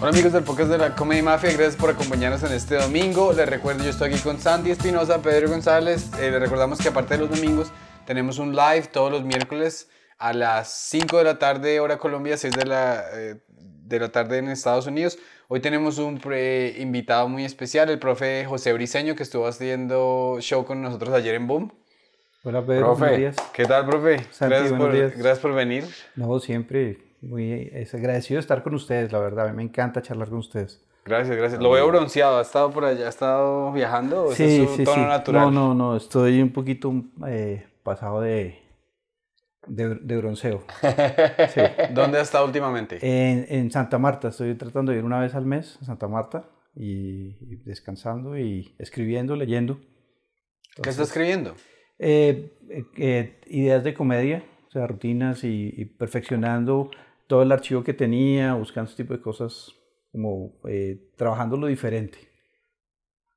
Hola amigos del podcast de la Comedy Mafia, gracias por acompañarnos en este domingo. Les recuerdo, yo estoy aquí con Santi Espinosa, Pedro González. Eh, les recordamos que aparte de los domingos, tenemos un live todos los miércoles a las 5 de la tarde, hora Colombia, 6 de la, eh, de la tarde en Estados Unidos. Hoy tenemos un pre- invitado muy especial, el profe José Briseño, que estuvo haciendo show con nosotros ayer en Boom. Hola Pedro, buenos días. ¿qué tal, profe? Santi, gracias, buenos por, días. gracias por venir. No, siempre muy es agradecido de estar con ustedes, la verdad. A mí me encanta charlar con ustedes. Gracias, gracias. Lo veo bronceado. ¿Ha estado por allá? ¿Ha estado viajando? ¿O es su tono natural? No, no, no, estoy un poquito eh, pasado de, de, de bronceo. Sí. ¿Dónde ha estado últimamente? En, en Santa Marta, estoy tratando de ir una vez al mes a Santa Marta y, y descansando y escribiendo, leyendo. ¿Qué está escribiendo? Eh, eh, eh, ideas de comedia, o sea, rutinas y, y perfeccionando todo el archivo que tenía, buscando ese tipo de cosas, como eh, trabajando lo diferente.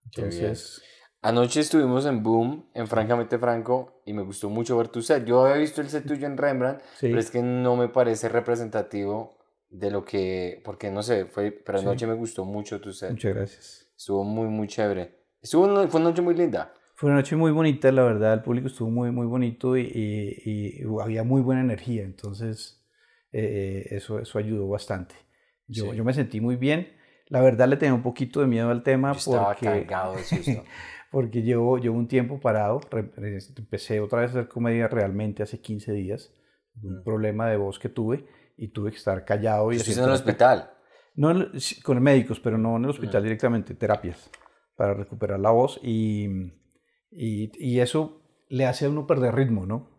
Entonces, Anoche estuvimos en Boom, en Francamente Franco, y me gustó mucho ver tu set. Yo había visto el set tuyo en Rembrandt, Sí. pero es que no me parece representativo de lo que, porque no sé, fue, pero Sí. anoche me gustó mucho tu set. muchas gracias. Estuvo muy, muy chévere. Estuvo una- fue una noche muy linda. Fue una noche muy bonita, la verdad, el público estuvo muy, muy bonito y, y- y había muy buena energía, entonces eh, eso, eso ayudó bastante. Yo, Sí. yo me sentí muy bien. La verdad le tenía un poquito de miedo al tema Yo estaba porque... de porque llevo, llevo un tiempo parado. Empecé otra vez a hacer comedia realmente hace 15 días. Un Mm. problema de voz que tuve y tuve que estar callado. y en el hospital. No, con médicos, pero no en el hospital Mm. directamente, terapias para recuperar la voz. Y, y, y eso le hace a uno perder ritmo, ¿no?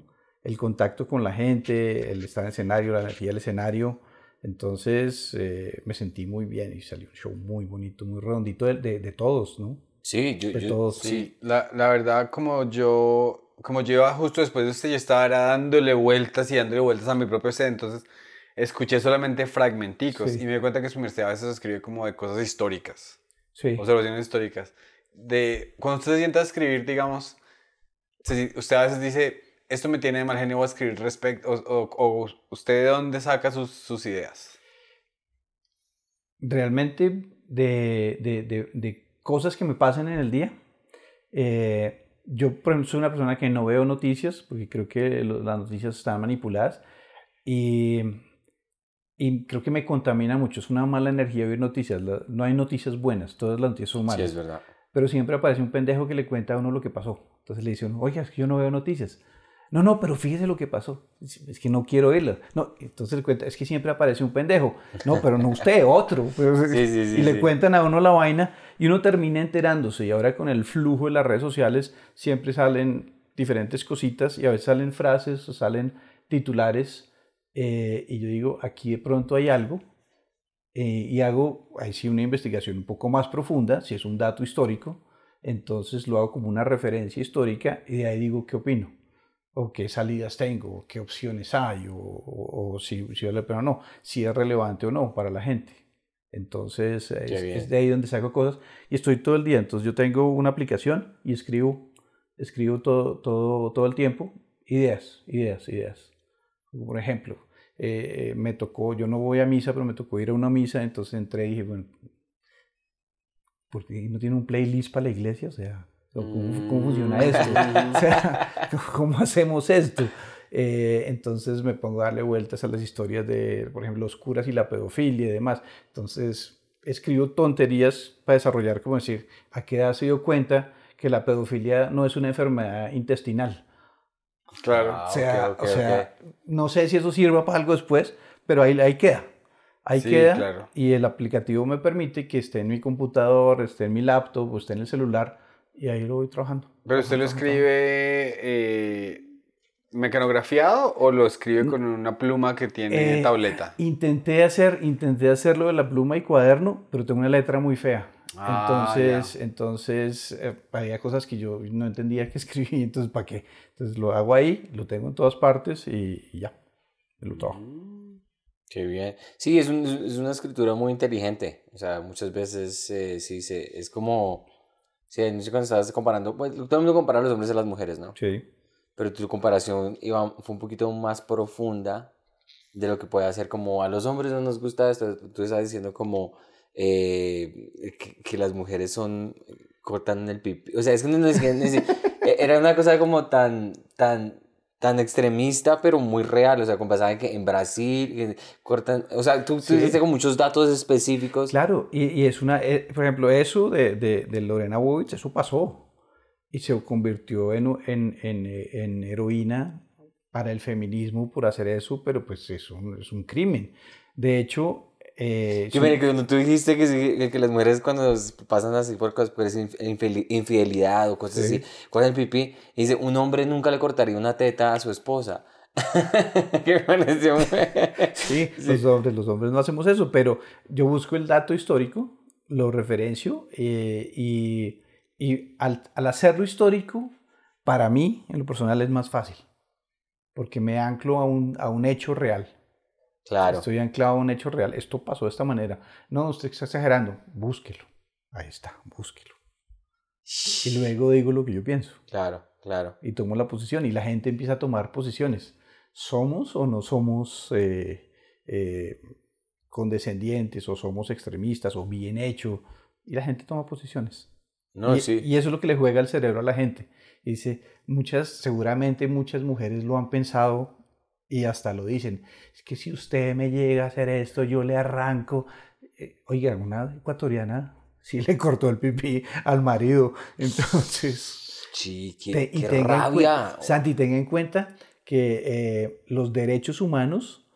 El contacto con la gente, el estar en escenario, la energía del escenario. Entonces eh, me sentí muy bien y salió un show muy bonito, muy redondito de, de- de todos, ¿no? Sí, yo, De yo- todos. sí. Sí, la, la verdad, como yo, como yo iba justo después de usted, yo estaba dándole vueltas y dándole vueltas a mi propio set, entonces escuché solamente fragmenticos Sí. y me di cuenta que su merced a veces escribe como de cosas históricas, Sí. observaciones históricas. De, cuando usted se sienta a escribir, digamos, usted a veces dice, esto me tiene de mal genio, voy a escribir respecto, o, o- o usted de dónde saca sus, sus ideas. realmente de, de- de- de cosas que me pasan en el día. Eh, yo, por ejemplo, soy una persona que no veo noticias porque creo que lo- las noticias están manipuladas y, y creo que me contamina mucho. Es una mala energía ver noticias. La- no hay noticias buenas, todas las noticias son Sí, malas. es verdad. Pero siempre aparece un pendejo que le cuenta a uno lo que pasó. Entonces le dice uno, oiga, es que yo no veo noticias. No, no, pero fíjese lo que pasó. Es que no quiero oírlas. No, entonces le cuenta, es que siempre aparece un pendejo. No, pero no usted, otro. Sí, sí, sí, y le cuentan a uno la vaina y uno termina enterándose. Y ahora con el flujo de las redes sociales siempre salen diferentes cositas y a veces salen frases o salen titulares. eh, y yo digo, aquí de pronto hay algo. eh, y hago ahí sí una investigación un poco más profunda, si es un dato histórico, entonces lo hago como una referencia histórica y de ahí digo qué opino, o qué salidas tengo, o qué opciones hay, o, o- o si, si vale la pena o no, si es relevante o no para la gente. Entonces es, de ahí donde saco cosas y estoy todo el día. Entonces yo tengo una aplicación y escribo, escribo todo, todo, todo el tiempo ideas, ideas, ideas. Por ejemplo, eh, me tocó, yo no voy a misa, pero me tocó ir a una misa, entonces entré y dije, bueno, ¿por qué no tiene un playlist para la iglesia? O sea, ¿cómo, cómo funciona esto? O sea, ¿cómo hacemos esto? Eh, entonces me pongo a darle vueltas a las historias de, por ejemplo, los curas y la pedofilia y demás. Entonces escribo tonterías para desarrollar, como decir, ¿a qué edad se dio cuenta que la pedofilia no es una enfermedad intestinal? Claro. Ah, o sea, o no sé si eso sirva para algo después, pero ahí, ahí queda. Ahí Sí, queda claro. y el aplicativo me permite que esté en mi computador, esté en mi laptop o esté en el celular y ahí lo voy trabajando. Pero usted lo escribe eh, mecanografiado o lo escribe con una pluma que tiene Eh, tableta. Intenté hacer, intenté hacerlo de la pluma y cuaderno, pero tengo una letra muy fea. Ah, entonces, entonces eh, había cosas que yo no entendía que escribí, entonces ¿para qué? Entonces lo hago ahí, lo tengo en todas partes y, y ya, lo trabajo. Mm, Qué bien. Sí, es, un- es una escritura muy inteligente. O sea, muchas veces eh, sí, se, es como... Sí, no sé cuando estabas comparando... Pues, todo el mundo compara a los hombres y a las mujeres, ¿no? Sí. Pero tu comparación iba, fue un poquito más profunda de lo que puede hacer como a los hombres no nos gusta esto. Tú estabas diciendo como eh, que, que las mujeres son, cortan el pipí. O sea, es que no, no es que- no es- e- era una cosa como tan, tan, tan extremista, pero muy real. O sea, como pasaba que en Brasil que cortan, o sea, tú, tú Sí. con muchos datos específicos. Claro, y, y es una, eh, por ejemplo, eso de, de, de Lorena Bobbitt, eso pasó y se convirtió en, en, en, eh, en heroína para el feminismo por hacer eso, pero pues es un, es un crimen. De hecho, eh, si- me cuando tú dijiste que, sí, que- las mujeres cuando pasan así por cosas, infeli- infidelidad o cosas Sí. así, cortan el pipí, dice, un hombre nunca le cortaría una teta a su esposa. ¿Qué pareció? Sí, los hombres, los hombres no hacemos eso, pero yo busco el dato histórico, lo referencio eh, y, y al, al hacerlo histórico, para mí, en lo personal, es más fácil, porque me anclo a un, a un hecho real. Claro, Estoy anclado a un hecho real. Esto pasó de esta manera. No, usted está exagerando. Búsquelo. Ahí está, búsquelo. Y luego digo lo que yo pienso claro, claro. y tomo la posición y la gente empieza a tomar posiciones. ¿Somos o no somos eh, eh, condescendientes o somos extremistas o bien hecho? Y la gente toma posiciones. No, y, sí. y eso es lo que le juega el cerebro a la gente. Y dice, muchas, seguramente muchas mujeres lo han pensado y hasta lo dicen. Es que si usted me llega a hacer esto, yo le arranco. Eh, oiga, una ecuatoriana sí le cortó el pipí al marido. Entonces... Sí, qué, Te- y qué tenga rabia. Santi, tenga en cuenta que eh, los derechos humanos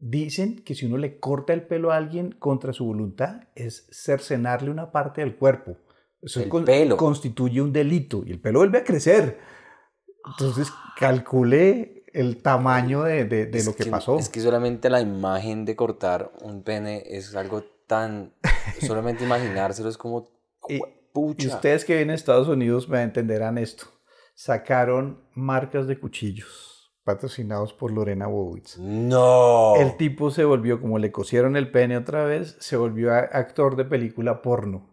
dicen que si uno le corta el pelo a alguien contra su voluntad es cercenarle una parte del cuerpo. Eso El con- pelo. constituye un delito y el pelo vuelve a crecer. Entonces calcule el tamaño de, de- lo que, pasó. Es que solamente la imagen de cortar un pene es algo tan... solamente imaginárselo es como... Y-. Y ustedes que vienen a Estados Unidos me entenderán esto. Sacaron marcas de cuchillos patrocinados por Lorena Bowitz. No. El tipo se volvió, como le cosieron el pene otra vez, se volvió a- actor de película porno.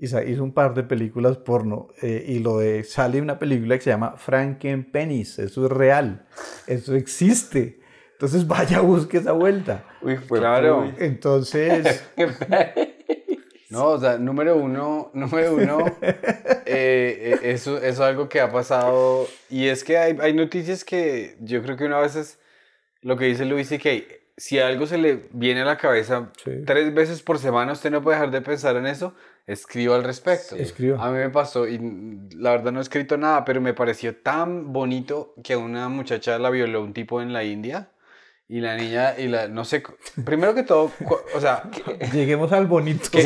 Hizo un par de películas porno. eh, y lo de, sale una película que se llama Frankenpennies. Eso es real. Eso existe. Entonces vaya, busque esa vuelta. Uy, fue Claro. Entonces, No, o sea, número uno, número uno, eh, eh, eso, eso es algo que ha pasado y es que hay, hay noticias que yo creo que una vez es lo que dice Luis y que si algo se le viene a la cabeza Sí. tres veces por semana, usted no puede dejar de pensar en eso, escriba al respecto. Sí. Escriba. A mí me pasó y la verdad no he escrito nada, pero me pareció tan bonito que a una muchacha la violó un tipo en la India y la niña, y la, no sé, primero que todo, o sea, lleguemos al bonito. sí.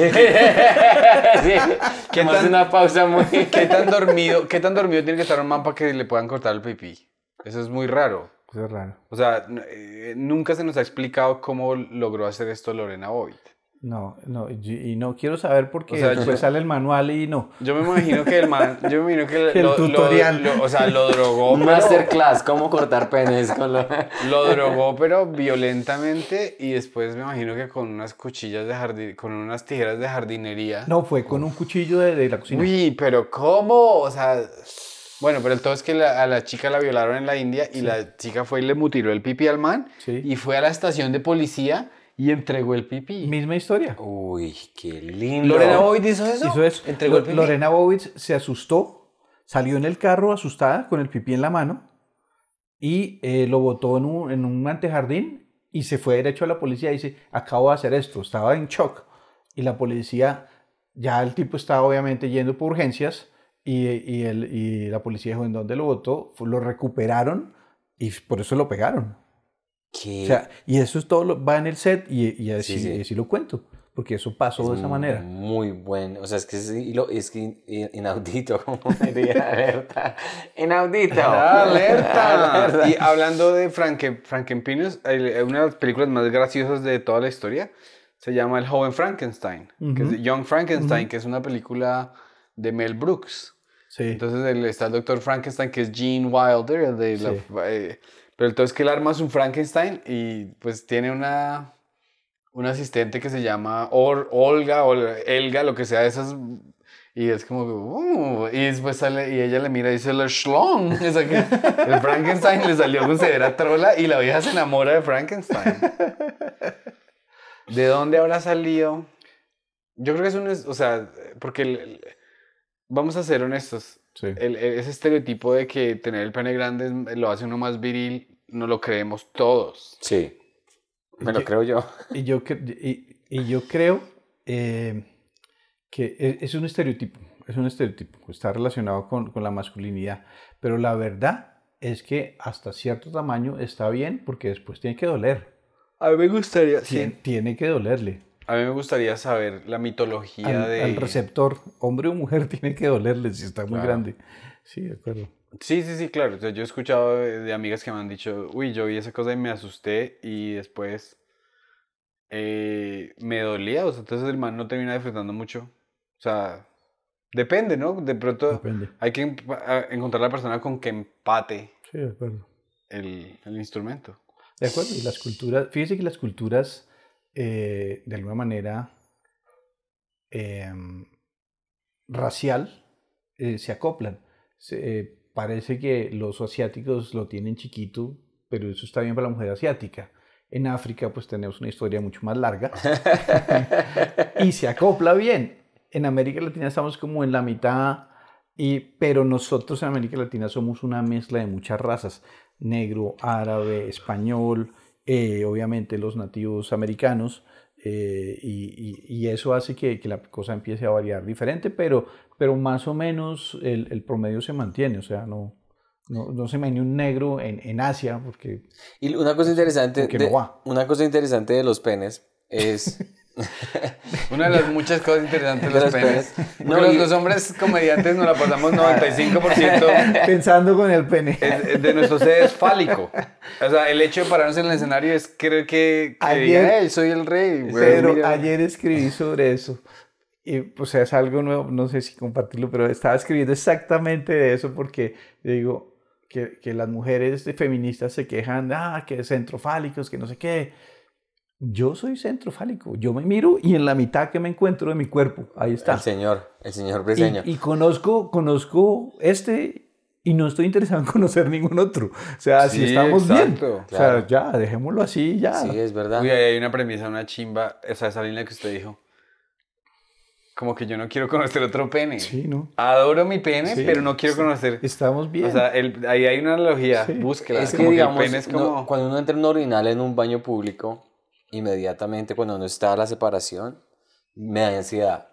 ¿Qué tan- una pausa muy... ¿Qué tan dormido, qué tan dormido tiene que estar un man para que le puedan cortar el pipí? Eso es muy raro. Eso es raro. O sea, eh, nunca se nos ha explicado cómo logró hacer esto Lorena Bobbitt. No, no, y no quiero saber porque O sea, después yo- sale el manual y no. Yo me imagino que el man, yo me imagino que El lo, lo- tutorial. lo- o sea, lo drogó, Un masterclass, cómo cortar penes con lo... lo drogó, pero violentamente y después me imagino que con unas cuchillas de jardín, con unas tijeras de jardinería. No, fue con un cuchillo de, de la cocina. Uy, pero ¿cómo? O sea, bueno, pero el todo es que la- a la chica la violaron en la India y la chica fue y le mutiló el pipí al man Sí. y fue a la estación de policía y entregó el pipí. Misma historia. Uy, qué lindo. ¿Lorena Bobbitt hizo eso? Hizo eso. ¿Entregó el pipí? Lorena Bobbitt se asustó, salió en el carro asustada con el pipí en la mano y eh, lo botó en un, en un antejardín y se fue derecho a la policía y dice, acabo de hacer esto, estaba en shock. Y la policía, ya el tipo estaba obviamente yendo por urgencias y, y, el, y la policía dijo en dónde lo botó, lo recuperaron y por eso lo pegaron. Qué O sea, y eso es todo, lo- va en el set y, y así, Sí, sí. y así lo cuento, porque eso pasó de esa manera. Muy bueno. O sea, es que es, es que in- inaudito, como diría Berta. Inaudito. Ah, ¡Alerta! y hablando de Franken, Frankenpinius, hay- hay una de las películas más graciosas de toda la historia se llama El joven Frankenstein, que es Young Frankenstein, que es una película de Mel Brooks. Sí. Entonces el- está el doctor Frankenstein, que es Gene Wilder, el de la- eh, pero entonces que él arma su Frankenstein y pues tiene una, una asistente que se llama Or- Olga o Elga, lo que sea esas. Y es como, "Uh", y después sale, y ella le mira y dice, el schlong. O sea que el Frankenstein le salió con severa trola y la vieja se enamora de Frankenstein. ¿De dónde habrá salido? Yo creo que es un, es- o sea, porque el- el- vamos a ser honestos, Sí. el- el- ese estereotipo de que tener el pene grande lo hace uno más viril, no lo creemos todos. Sí. Me lo creo yo. Y yo, y, y yo creo eh, que e- es un estereotipo, es un estereotipo, está relacionado con, con la masculinidad, pero la verdad es que hasta cierto tamaño está bien porque después tiene que doler, A mí me gustaría, tiene, tiene que dolerle. A mí me gustaría saber la mitología Al, de... al receptor, hombre o mujer, tiene que dolerle si está muy Claro. grande. Sí, de acuerdo. Sí, sí, sí, claro. Yo he escuchado de, amigas que me han dicho, uy, yo vi esa cosa y me asusté y después eh, me dolía. O sea, entonces el man no termina disfrutando mucho. O sea, depende, ¿no? De pronto Depende. hay que encontrar la persona con que empate Sí, de acuerdo. el, el instrumento. De acuerdo, y las culturas, fíjese que las culturas, eh, de alguna manera, em, racial, eh, se acoplan. Se- eh, parece que los asiáticos lo tienen chiquito, pero eso está bien para la mujer asiática. En África, pues tenemos una historia mucho más larga y se acopla bien. En América Latina estamos como en la mitad, y, pero nosotros en América Latina somos una mezcla de muchas razas, negro, árabe, español, eh, obviamente los nativos americanos, eh, y, y- y eso hace que, que la cosa empiece a variar diferente, pero, pero más o menos el, el promedio se mantiene, o sea, no, no, no se imagina un negro en, en Asia, porque Y una cosa interesante, de, no una cosa interesante de los penes es Una de las muchas cosas interesantes de los penes. No, los, y- los hombres comediantes nos la pasamos 95% pensando con el pene. es- de nuestro ser es fálico. O sea, el hecho de pararnos en el escenario es creer que, que Ayer- digan, "Ey, soy el rey. Pero mira". ayer escribí sobre eso. Y, o sea, es algo nuevo, no sé si compartirlo, pero estaba escribiendo exactamente de eso porque yo digo que, que las mujeres feministas se quejan, ah, que centrofálicos, que no sé qué. Yo soy centrofálico, yo me miro y en la mitad que me encuentro de mi cuerpo, ahí está. el señor, el señor Briseño. Y, y conozco, conozco este y no estoy interesado en conocer ningún otro. O sea, si Sí, estamos exacto, bien. O claro. sea, ya, dejémoslo así, ya. Sí, es verdad. Uy, ahí hay una premisa, una chimba. O sea, esa línea que usted dijo. Como que yo no quiero conocer otro pene. Sí, ¿no? Adoro mi pene, Sí, pero no quiero conocer. Estamos bien. O sea, el- ahí hay una analogía. Sí. Búsquela. Es que, como digamos, el pene es no- como. cuando uno entra en un orinal en un baño público, inmediatamente cuando uno está a la separación, me da ansiedad.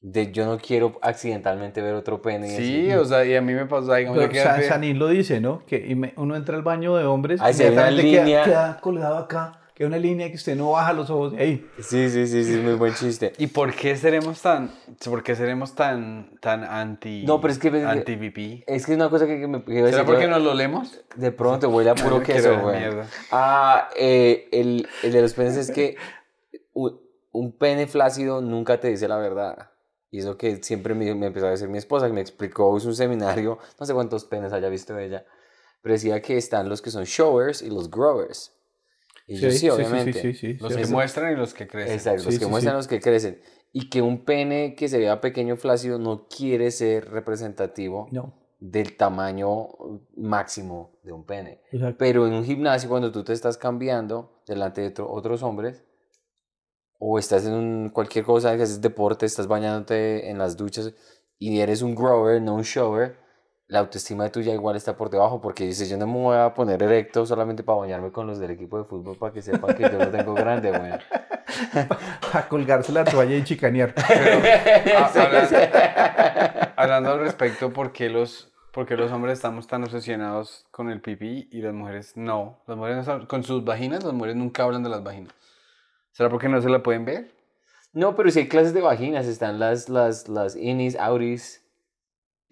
De yo no quiero accidentalmente ver otro pene. y Sí, así. o sea, y a mí me. Digamos, yo Pero quedé Sa- así- Sanín lo dice, ¿no? Que uno entra al baño de hombres, Ahí se inmediatamente queda- línea. Queda, colgado acá, queda una línea que usted no baja los ojos de ahí. Sí, sí, sí, sí, es muy buen chiste. ¿Y por qué seremos tan, por qué seremos tan, tan anti, No, pero es que- anti VP? Es que es una cosa que, que me... que iba a ¿Será porque nos lo leemos? De pronto huele a puro queso, güey. Ah, eh, el, el de los penes es que un, un pene flácido nunca te dice la verdad. Y es lo que siempre me, me empezó a decir mi esposa, que me explicó, hizo un seminario, no sé cuántos penes haya visto ella, pero decía que están los que son showers y los growers. Y yo sí, obviamente. Sí, sí, sí, Los sí, que sí. muestran y los que crecen. Exacto, los Sí, que sí, muestran sí. los que crecen. Y que un pene que se vea pequeño flácido no quiere ser representativo No. del tamaño máximo de un pene. Exacto. Pero en un gimnasio, cuando tú te estás cambiando delante de otro- otros hombres, o estás en un- cualquier cosa que haces deporte, estás bañándote en las duchas y eres un grower, no un shower, la autoestima tuya igual está por debajo porque dices, yo no me voy a poner erecto solamente para bañarme con los del equipo de fútbol para que sepan que yo lo tengo grande, güey. Para colgarse la toalla y chicanear. Ah, hablando, hablando al respecto, ¿por qué, los, por qué los hombres estamos tan obsesionados con el pipí y las mujeres no? Las mujeres no saben- con sus vaginas, las mujeres nunca hablan de las vaginas. ¿Será porque no se la pueden ver? No, pero si hay clases de vaginas, están las, las, las innies, outies.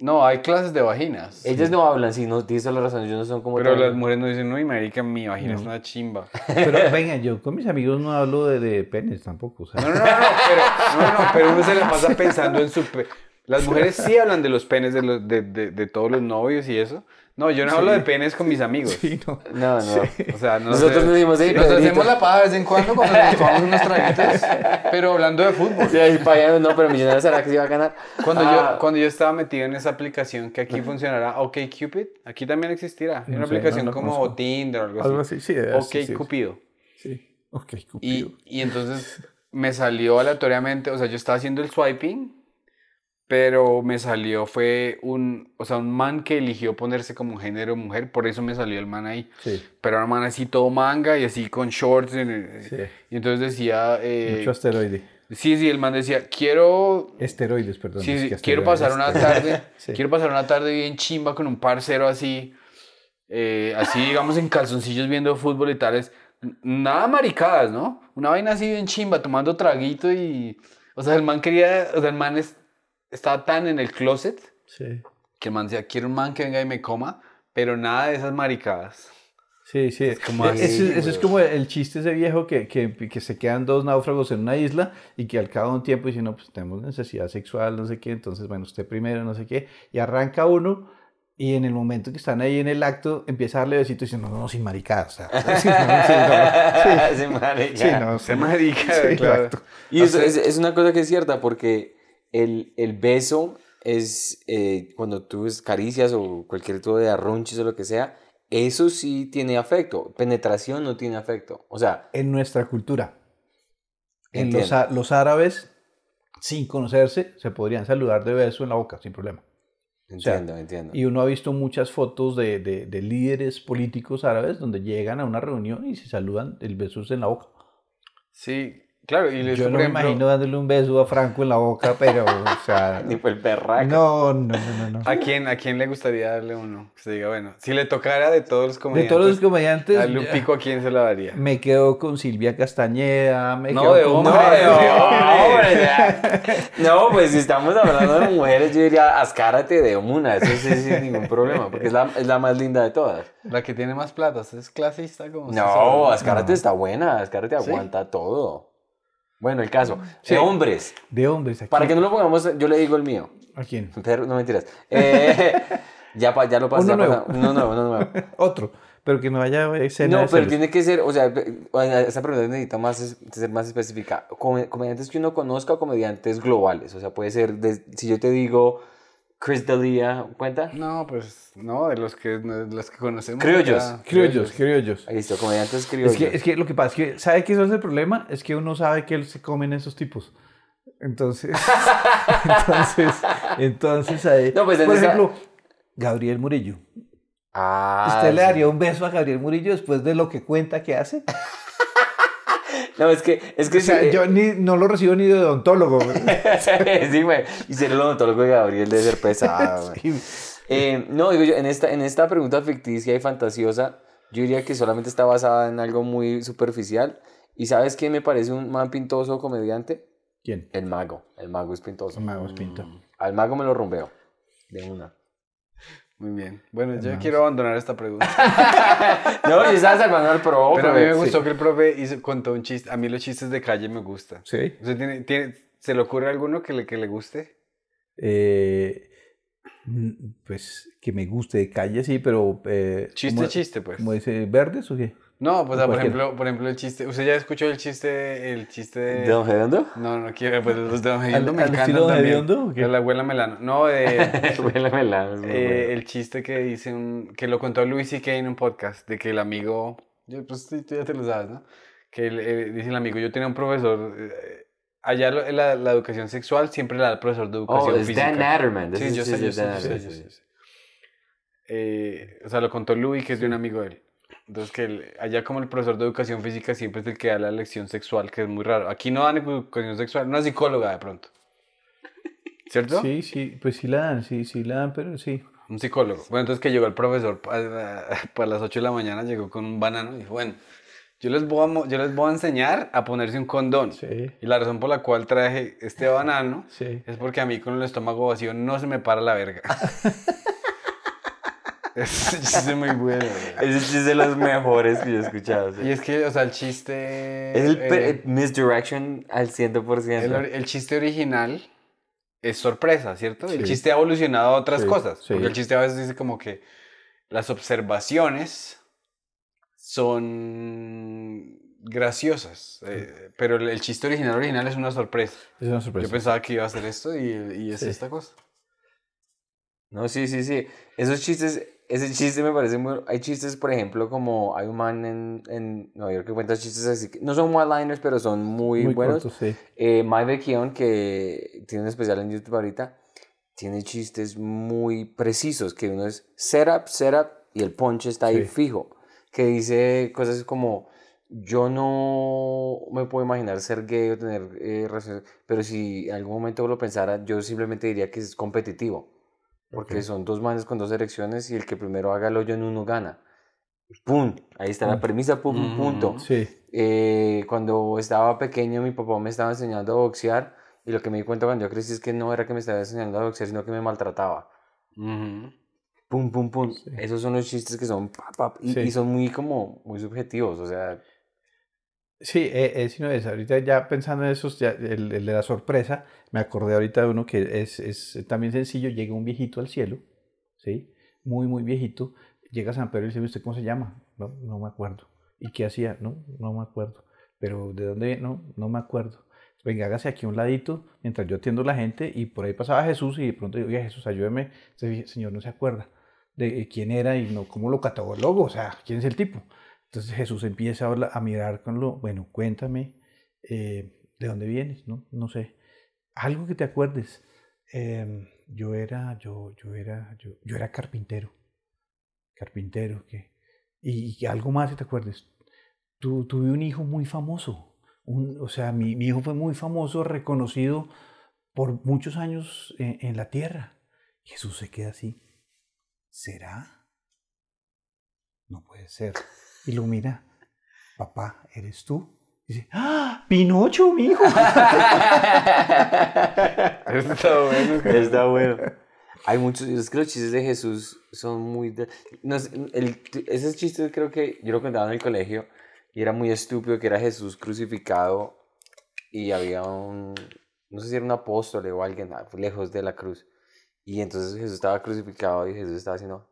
No, hay clases de vaginas. Ellas no hablan, si no tienes la razón, ellos no son como... Pero tan- las mujeres no dicen, no, y marica, mi vagina es No. una chimba. Pero venga, yo con mis amigos no hablo de, de penes tampoco. o sea. No, no, no, no, pero, no, no, pero uno se la pasa pensando en su... pe- Las mujeres sí hablan de los penes de, los, de, de, de todos los novios y eso. No, yo no hablo de penes con mis amigos. Sí, no. No, no. O sea, no Nosotros sé. nos dimos, "Ey, Nos Pedrito". hacemos la paja de vez en cuando cuando nos tomamos unos traguitos, pero hablando de fútbol. Sí, ahí para allá, no, pero Millonarios será que se iba a ganar. Cuando, Ah, yo, cuando yo estaba metido en esa aplicación que aquí funcionará, OkCupid, aquí también existirá. Hay No una sé, aplicación no la como conozco. Tinder o algo así. Algo así, sí. OK sí, sí. Cupido. Sí. Ok, Y, Cupido. y entonces me salió aleatoriamente, o sea, yo estaba haciendo el swiping, pero me salió, fue un, o sea, un man que eligió ponerse como género mujer, por eso me salió el man ahí. Sí. Pero era un man así todo manga y así con shorts. en Sí. Y entonces decía, eh, Mucho asteroide. sí, sí, el man decía, quiero Esteroides, perdón. Sí, sí, quiero pasar una tarde, Sí. quiero pasar una tarde bien chimba con un parcero así, eh, así digamos en calzoncillos viendo fútbol y tales, nada maricadas, ¿no? Una vaina así bien chimba, tomando traguito y, o sea, el man quería, o sea, el man es- estaba tan en el closet Sí. que el man decía, quiero un man que venga y me coma, pero nada de esas maricadas. Sí, sí. como E- así, eso, eso es como el chiste ese viejo que, que, que se quedan dos náufragos en una isla y que al cabo de un tiempo dicen, no, pues tenemos necesidad sexual, no sé qué, entonces, bueno, usted primero, no sé qué, y arranca uno y en el momento que están ahí en el acto empieza a darle besitos y dice, no, no, sin maricadas. O sea, sí, no, sí, no, marica. marica, sí, claro. exacto. Y eso es, es una cosa que es cierta porque el, el beso es eh, cuando tú es caricias o cualquier tipo de arrunchis o lo que sea, eso sí tiene afecto. Penetración no tiene afecto. O sea, En nuestra cultura, en los, los árabes, sin conocerse, se podrían saludar de beso en la boca, sin problema. sea, entiendo, entiendo. Y uno ha visto muchas fotos de, de- de líderes políticos árabes donde llegan a una reunión y se saludan el beso es en la boca. Sí, claro, y Yo no me ejemplo, imagino dándole un beso a Franco en la boca, pero, o sea, Ni el perraco. no, no, no, no. no. ¿A quién, ¿A quién le gustaría darle uno? Que se diga, bueno, si le tocara de todos los De comediantes, todos los comediantes, darle un pico a quién se la daría. me quedo con Silvia Castañeda, me No, quedo de con... hombre, No, de no, hombre. hombre, ya. No, pues si estamos hablando de mujeres, yo diría, ascárate de una, eso sí sin ningún problema, porque es la, es la más linda de todas. La que tiene más plata, ¿usted es clasista como No? Ascárate está buena, Ascárate ¿Sí? aguanta todo. Bueno, el caso, Sí. de hombres, De hombres, aquí. para que no lo pongamos, yo le digo el mío, ¿A quién? pero no mentiras. Eh, ya, pa- ya lo pasé. Uno nuevo. Uno nuevo, uno nuevo. Otro, pero que no haya escena No, pero tiene que ser, o sea, esa pregunta necesita más, ser más específica. Come- comediantes que uno conozca o comediantes globales. O sea, puede ser, de- si yo te digo Chris D'Elia, ¿cuenta? No, pues no, de los que, de los que conocemos. Criollos. ya, Criollos, criollos. Ahí está, comediantes criollos. Es que, es que lo que pasa es que, ¿sabe qué es el problema? Es que uno sabe que se comen esos tipos. Entonces, entonces, entonces ahí. No, pues, por esa- ejemplo, Gabriel Murillo. Ah, ¿Usted le daría un beso a Gabriel Murillo después de lo que cuenta que hace? No, es que, es que O sea, sí, yo ni, no lo recibo ni de odontólogo. sí, güey. Y ser el odontólogo de Gabriel debe ser pesado, güey. Sí. Eh, no, digo yo, en esta, en esta pregunta ficticia y fantasiosa, yo diría que solamente está basada en algo muy superficial. ¿Y sabes quién me parece un man pintoso comediante? ¿Quién? El mago. El mago es pintoso. Magos Pinto. Al mago me lo rumbeo. De una. Muy bien. Bueno, yo quiero abandonar esta pregunta. No, yo estaba salvando al pro. Pero a mí me sí. gustó que el profe hizo, contó un chiste. A mí los chistes de calle me gustan. Sí. ¿Usted tiene, tiene, ¿Se le ocurre alguno que le, que le guste? Eh, pues que me guste de calle, sí, pero. Eh, Chiste, ¿cómo- chiste, pues. ¿Cómo dice? ¿Verdes o qué? No, pues O ah, por ejemplo, por ejemplo el chiste. ¿Usted ya escuchó el chiste, el chiste de... ¿De Don Hediondo? No, no quiero, pues los de Don Hediondo ¿Al- me encantan estilo Don. Hediondo? De la abuela Melano. No, de... Huele melano, es Eh, el chiste que dice un, que lo contó Louis C.K. en un podcast de que el amigo yo, pues tú, ya te lo sabes ¿no? que el- eh, dice el amigo yo tenía un profesor eh, allá lo- la, la educación sexual siempre la da el profesor de Oh, educación es física Dan Natterman. sí yo sé es yo sé, yo. Eh, o sea lo contó Louis que es de un amigo de él entonces que el- allá como el profesor de educación física siempre es el que da la lección sexual que es muy raro aquí no dan educación sexual una psicóloga de pronto ¿cierto? Sí, sí, pues sí la dan, sí, sí la dan, pero sí. Un psicólogo. Bueno, entonces que llegó el profesor para, para las 8 de la mañana, llegó con un banano y dijo, bueno, yo les voy a, yo les voy a enseñar a ponerse un condón. Sí. Y la razón por la cual traje este banano Sí. es porque a mí con el estómago vacío no se me para la verga. Ese chiste es muy bueno. güey. Ese chiste es de los mejores que yo he escuchado. sí. Y es que, o sea, el chiste... Es el eh, misdirection al 100%. el, el chiste original es sorpresa, ¿cierto? El chiste ha evolucionado a otras Sí, cosas. sí. Porque el chiste a veces dice como que las observaciones son graciosas. eh, pero el, el chiste original original es una sorpresa. Es una sorpresa. Yo pensaba que iba a hacer esto y, y es Sí. esta cosa. No, sí, sí, sí. Esos chistes, ese chiste me parece muy... Hay chistes, por ejemplo, como hay un man en, en Nueva York que cuenta chistes así, que no son one-liners, pero son muy, Muy buenos. cortos, sí. Eh, Mike Vecchione, que tiene un especial en YouTube ahorita, tiene chistes muy precisos, que uno es setup, setup, y el punch está ahí Sí. fijo. Que dice cosas como, yo no me puedo imaginar ser gay o tener eh, relaciones, pero si en algún momento lo pensara, yo simplemente diría que es competitivo. Porque Ok. son dos manes con dos erecciones y el que primero haga el hoyo en uno gana. ¡Pum! Ahí está la premisa, pum, Ujú. punto. Sí, Eh, cuando estaba pequeño, mi papá me estaba enseñando a boxear y lo que me di cuenta cuando yo crecí es que no era que me estaba enseñando a boxear, sino que me maltrataba. Ujú. Pum, pum, pum. Sí. Esos son los chistes que son pap, pap, y, Sí. y son muy como muy subjetivos, o sea, sí, eh, es, no es. Ahorita ya pensando en esos, ya, el, el de la sorpresa, me acordé ahorita de uno que es, es también sencillo. Llega un viejito al cielo, ¿sí? Muy, muy viejito. Llega a San Pedro y dice, ¿usted cómo se llama? No, no me acuerdo. ¿Y qué hacía? No, no me acuerdo. Pero ¿de dónde? No, no me acuerdo. Venga, hágase aquí un ladito mientras yo atiendo a la gente y por ahí pasaba Jesús y de pronto digo, oye Jesús, ayúdeme. Ese señor no se acuerda de quién era y no cómo lo catalogó, o sea, quién es el tipo. Entonces Jesús empieza a, a mirar con lo, bueno, cuéntame, eh, ¿de dónde vienes? No, sé. Algo que te acuerdes. Em, yo era, yo, yo era, yo, yo era carpintero. Carpintero, que y, algo más que te acuerdes. Tu, tuve un hijo muy famoso. O sea, mi, mi hijo fue muy famoso, reconocido por muchos años en, en la tierra. Jesús se queda así. ¿Será? No puede ser. Y lo mira. Papá, ¿eres tú? Dice, ¡Ah! ¡Pinocho, mi hijo! Está bueno. está bueno. Hay muchos, es que los chistes de Jesús son muy... de- no el, ese chiste creo que yo lo contaba en el colegio y era muy estúpido que era Jesús crucificado y había un, no sé si era un apóstol o alguien ah, lejos de la cruz. Y entonces Jesús estaba crucificado y Jesús estaba haciendo...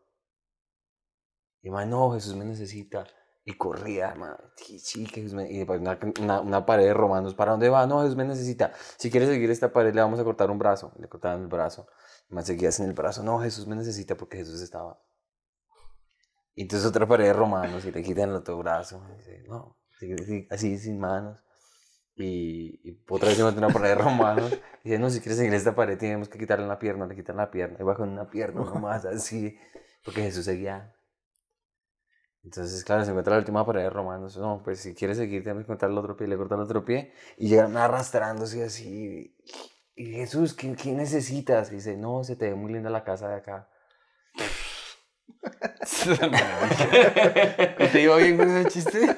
Y no, Jesús me necesita. Y corría, man. Sí, sí, que Jesús me... Y después una, una, una pared de romanos. ¿Para dónde va? No, Jesús me necesita. Si quieres seguir esta pared, le vamos a cortar un brazo. Le cortaban el brazo. Y man seguía sin el brazo. No, Jesús me necesita porque Jesús estaba. Y entonces otra pared de romanos y le quitan el otro brazo. Dice, no, así, así, sin manos. Y, y otra vez se mete una pared de romanos. Y dice, no, si quieres seguir esta pared, tenemos que quitarle una pierna. Le quitan la pierna. Y con una pierna nomás, así. Porque Jesús seguía. Entonces, claro, se encuentra la última pared romanos. No, pues si quieres seguir, tienes que cortar el otro pie. Le cortan el otro pie. Y llegan arrastrándose así. Y Jesús, ¿qué, qué necesitas? Y dice, no, se te ve muy linda la casa de acá. ¿Y ¿Te iba bien con ese chiste?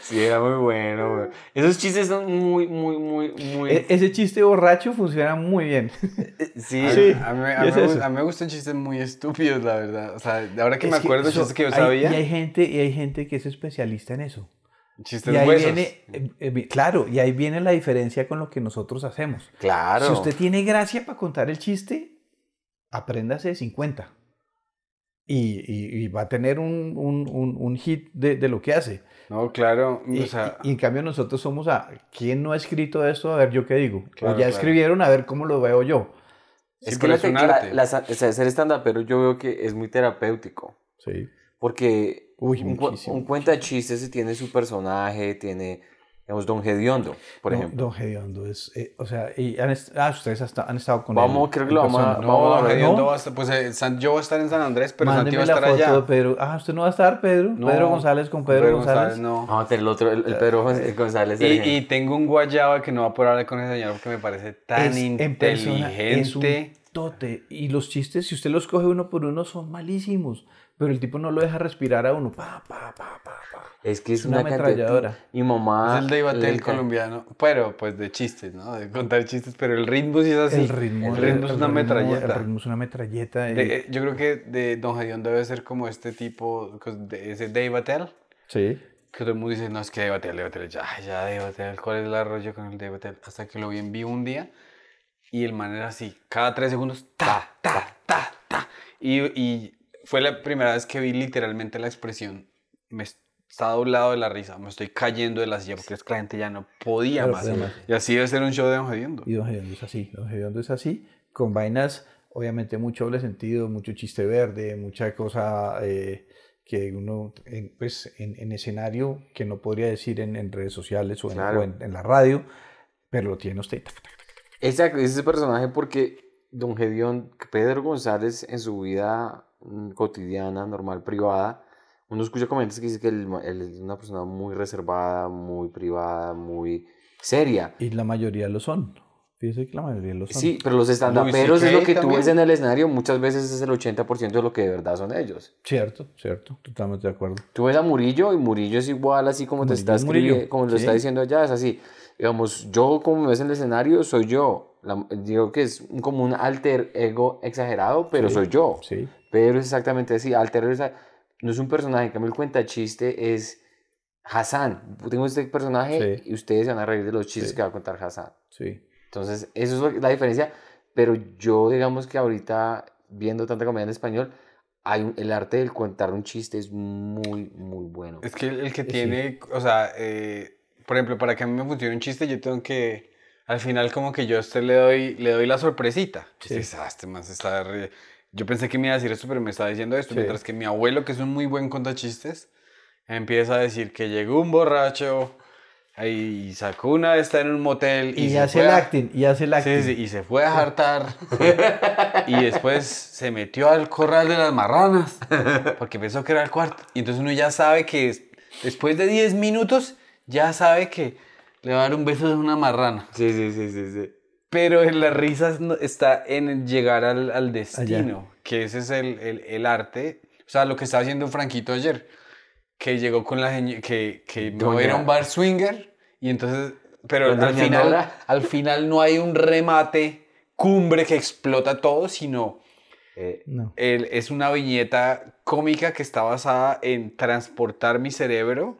Sí, era muy bueno, güey. Esos chistes son muy, muy, muy, muy... E- ese chiste borracho funciona muy bien. sí, Sí. A mí, a mí es me, a mí me gustan chistes muy estúpidos, la verdad. O sea, de ahora que Es me acuerdo, eso- chistes que yo hay- sabía. Y hay gente, y hay gente que es especialista en eso. Chistes Y ahí huesos. viene, eh, eh, claro, y ahí viene la diferencia con lo que nosotros hacemos. claro. Si usted tiene gracia para contar el chiste, apréndase 50. Y, y- y va a tener un, un- un- un hit de, de lo que hace. No, claro. Y, o sea, y- y en cambio nosotros somos a, ¿quién no ha escrito esto? A ver, ¿yo qué digo? Claro, o ya claro. escribieron, a ver cómo lo veo yo. es Sí, que la, es un la- arte. la- o sea, ser stand pero yo veo que es muy terapéutico. Sí. Porque Uy, un, un cuenta chistes tiene su personaje, tiene, digamos, Don Gediondo, por ejemplo. Don Gediondo es, eh, o sea, y han, ah, ustedes hasta- han estado con Vamos, él creo que lo vamos a- no, vamos a don Gediondo ¿no? va a estar- pues eh, San- yo voy a estar en San Andrés, pero Santi va Mándeme a la estar foto allá. de Pedro. Ah, ¿usted no va a estar, Pedro? No, Pedro González con Pedro, González. no. Vamos a tener el otro, el, el Pedro Gon- González. Y, y tengo un guayaba que no va a poder hablar con ese señor porque me parece tan Es- en persona es un inteligente. tote. Y los chistes, si usted los coge uno por uno, son malísimos. Pero el tipo no lo deja respirar a uno. Pa, pa, pa, pa. Es que es Es una una, cantidad- ametralladora. Mi mamá. Es el de Ibatel colombiano, pero pues de chistes, ¿no? De contar chistes, pero el ritmo sí es así. El ritmo, el ritmo es una metralleta. El ritmo es una metralleta. y- De- eh, yo creo que de Don Gediondo debe ser como este tipo, cos- de ese Dave Attell, sí. que todo el mundo dice, no, es que Dave Attell, Dave ya, ya Dave ¿cuál es el rollo con el Dave? Hasta que lo vi en vivo un día y el man era así, cada tres segundos, ta, ta, ta, ta. Y, y fue la primera vez que vi literalmente la expresión, me está doblado de la risa, me estoy cayendo de la silla porque es que la gente ya no podía más. Y así debe ser un show de Don Gediondo. Y Don Gediondo es así. Don Gediondo es así, con vainas obviamente mucho doble sentido, mucho chiste verde, mucha cosa eh, que uno, en, pues en, en, escenario que no podría decir en, en redes sociales o, Claro. en, o en la radio, pero lo tiene usted. Exacto, es ese personaje porque Don Gedeón, Pedro González, en su vida mm, cotidiana, normal, privada, uno escucha comentarios que dice que él, él es una persona muy reservada, muy privada, muy seria. Y la mayoría lo son. Fíjese que la mayoría lo son. Sí, pero los estandaperos es lo que tú también. ves en el escenario, muchas veces es el 80% de lo que de verdad son ellos. Cierto, cierto, totalmente de acuerdo. Tú ves a Murillo y Murillo es igual así como te Murillo está es Murillo, escribiendo, como lo está sí. diciendo allá, es así. Digamos, yo como me ves en el escenario, soy yo. La- digo que es como un alter ego exagerado, pero Sí. soy yo. Sí, Pedro es exactamente así. Alter ego es- no es un personaje, en cambio el cuenta chiste es Hassan. Tengo este personaje Sí. y ustedes se van a reír de los chistes Sí. que va a contar Hassan. sí. Entonces, eso es la diferencia. Pero yo, digamos que ahorita, viendo tanta comedia en español, hay un- el arte del contar un chiste es muy, muy bueno. Es que el, el que Sí. tiene, o sea, eh, por ejemplo, para que a mí me funcione un chiste, yo tengo que, al final como que yo a usted le doy, le doy la sorpresita. Sí. "Ah, este se está re- Yo pensé que me iba a decir esto, pero me está diciendo esto. Sí. Mientras que mi abuelo, que es un muy buen contachistes, empieza a decir que llegó un borracho y sacó una de esta en un motel. Y, se hace el a- acting, y hace el acting. Sí, sí, y se fue a jartar. y después se metió al corral de las marranas. Porque pensó que era el cuarto. Y entonces uno ya sabe que es- después de 10 minutos, ya sabe que le va a dar un beso de una marrana. Sí, sí, sí, sí, sí. Pero en las risas no- está en llegar al, al destino. Que ese es el, el- el arte. O sea, lo que estaba haciendo Franquito ayer. Que llegó con la que, que me voy a ir a un bar swinger. Y entonces. Pero al final, Nora. al final no hay un remate cumbre que explota todo, sino Eh, No. el- es una viñeta cómica que está basada en transportar mi cerebro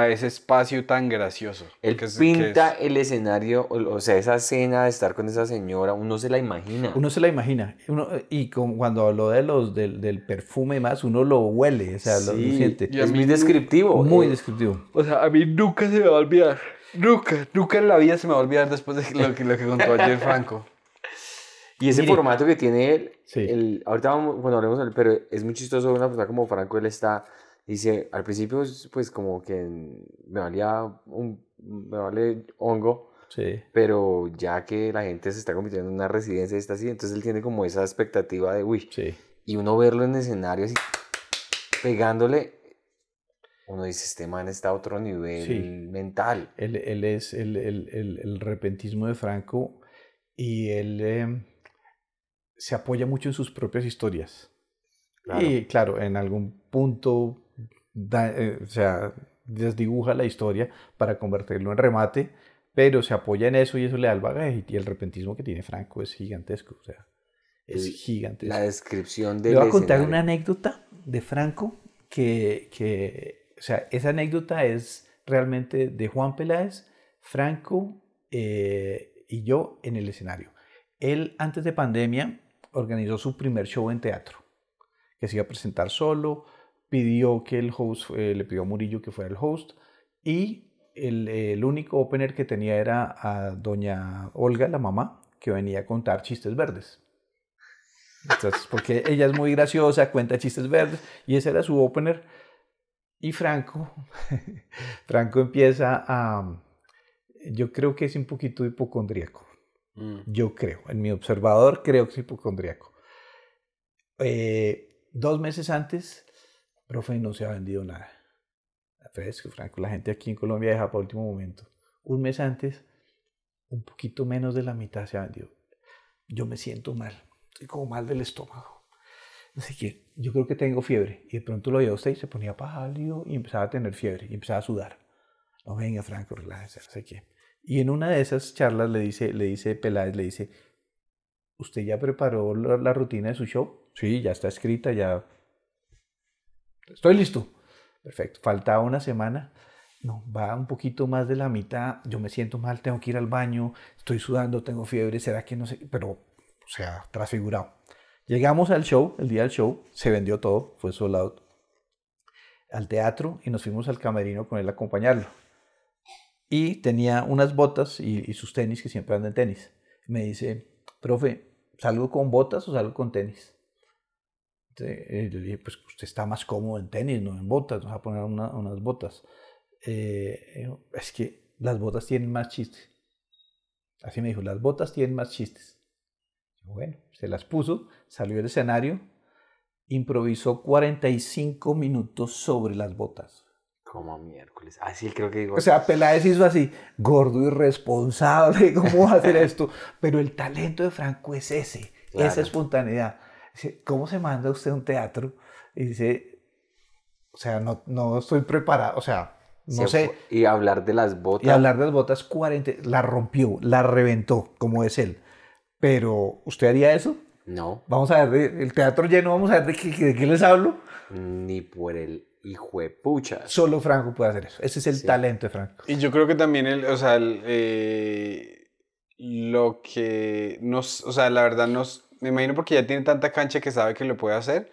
a ese espacio tan gracioso. él que es- que pinta es- el escenario, o, o sea, esa escena de estar con esa señora, uno se la imagina. Uno se la imagina. Uno, y con- cuando habló de los, del, del perfume y más, uno lo huele, o sea, lo, lo siente. es muy descriptivo. Muy eh, descriptivo. O sea, a mí nunca se me va a olvidar. Nunca, nunca en la vida se me va a olvidar después de lo que, lo que contó ayer Franco. Y ese Mire. formato que tiene él, Sí. el, ahorita vamos, cuando hablemos, de él, pero es muy chistoso una persona como Franco, él está, dice, al principio pues como que me valía un, me vale hongo, Sí. pero ya que la gente se está convirtiendo en una residencia y está así, entonces él tiene como esa expectativa de, uy, Sí. y uno verlo en escenario así, pegándole, uno dice, este man está a otro nivel Sí. mental. Él, él es el, el- el- el repentismo de Franco y él eh, se apoya mucho en sus propias historias. Claro. Y claro, en algún punto, da- eh, o sea, desdibuja la historia para convertirlo en remate, pero se apoya en eso y eso le da el bagaje. Y el repentismo que tiene Franco es gigantesco, o sea, es El- gigantesco. La descripción Le del voy a contar escenario. una anécdota de Franco que, que, o sea, esa anécdota es realmente de Juan Peláez, Franco eh, y yo en el escenario. Él antes de pandemia organizó su primer show en teatro, que se iba a presentar solo, pidió que el host, eh, le pidió a Murillo que fuera el host y el, el único opener que tenía era a doña Olga, la mamá, que venía a contar chistes verdes. Entonces, porque ella es muy graciosa, cuenta chistes verdes, y ese era su opener. Y Franco, Franco empieza a, yo creo que es un poquito hipocondríaco. Mm. Yo creo, en mi observador creo que es hipocondríaco. Eh, dos meses antes, profe, no se ha vendido nada. Fresco, Franco, la gente aquí en Colombia deja para último momento. Un mes antes, un poquito menos de la mitad se ha vendido. Yo me siento mal, estoy como mal del estómago. Sé qué, yo creo que tengo fiebre. Y de pronto lo oía a usted y se ponía pálido y empezaba a tener fiebre y empezaba a sudar. No, venga, Franco, relájese, no sé qué. Y en una de esas charlas le dice, le dice Peláez, le dice, ¿usted ya preparó la, la rutina de su show? Sí, ya está escrita, ya. Estoy listo. Perfecto. Faltaba una semana. No, va un poquito más de la mitad. Yo me siento mal, tengo que ir al baño, estoy sudando, tengo fiebre, será que no sé, pero, o sea, transfigurado. Llegamos al show, el día del show, se vendió todo, fue sold out. Al teatro y nos fuimos al camerino con él a acompañarlo. Y tenía unas botas y, y sus tenis, que siempre anda en tenis. Me dice, profe, ¿salgo con botas o salgo con tenis? Entonces, eh, yo dije, pues usted está más cómodo en tenis, no en botas, vamos a poner una- unas botas. Eh, eh, es que las botas tienen más chistes. Así me dijo, las botas tienen más chistes. Bueno, se las puso, salió del escenario, improvisó 45 minutos sobre las botas. Como miércoles. Así creo que digo. O sea, Peláez hizo así, gordo irresponsable, ¿cómo va a hacer esto? Pero el talento de Franco es ese, Claro. esa espontaneidad. Dice, ¿Cómo se manda usted a un teatro? Y dice, o sea, no, no estoy preparado, o sea, no se sé. Y hablar de las botas. Y hablar de las botas 40, la rompió, la reventó, como es él. Pero, ¿usted haría eso? No, Vamos a ver, el teatro lleno, vamos a ver de qué, de qué les hablo. ni por el hijo de pucha. Solo Franco puede hacer eso. Ese es el Sí. talento de Franco. Y yo creo que también, el, o sea, el, eh, lo que nos, o sea, la verdad nos, me imagino porque ya tiene tanta cancha que sabe que lo puede hacer,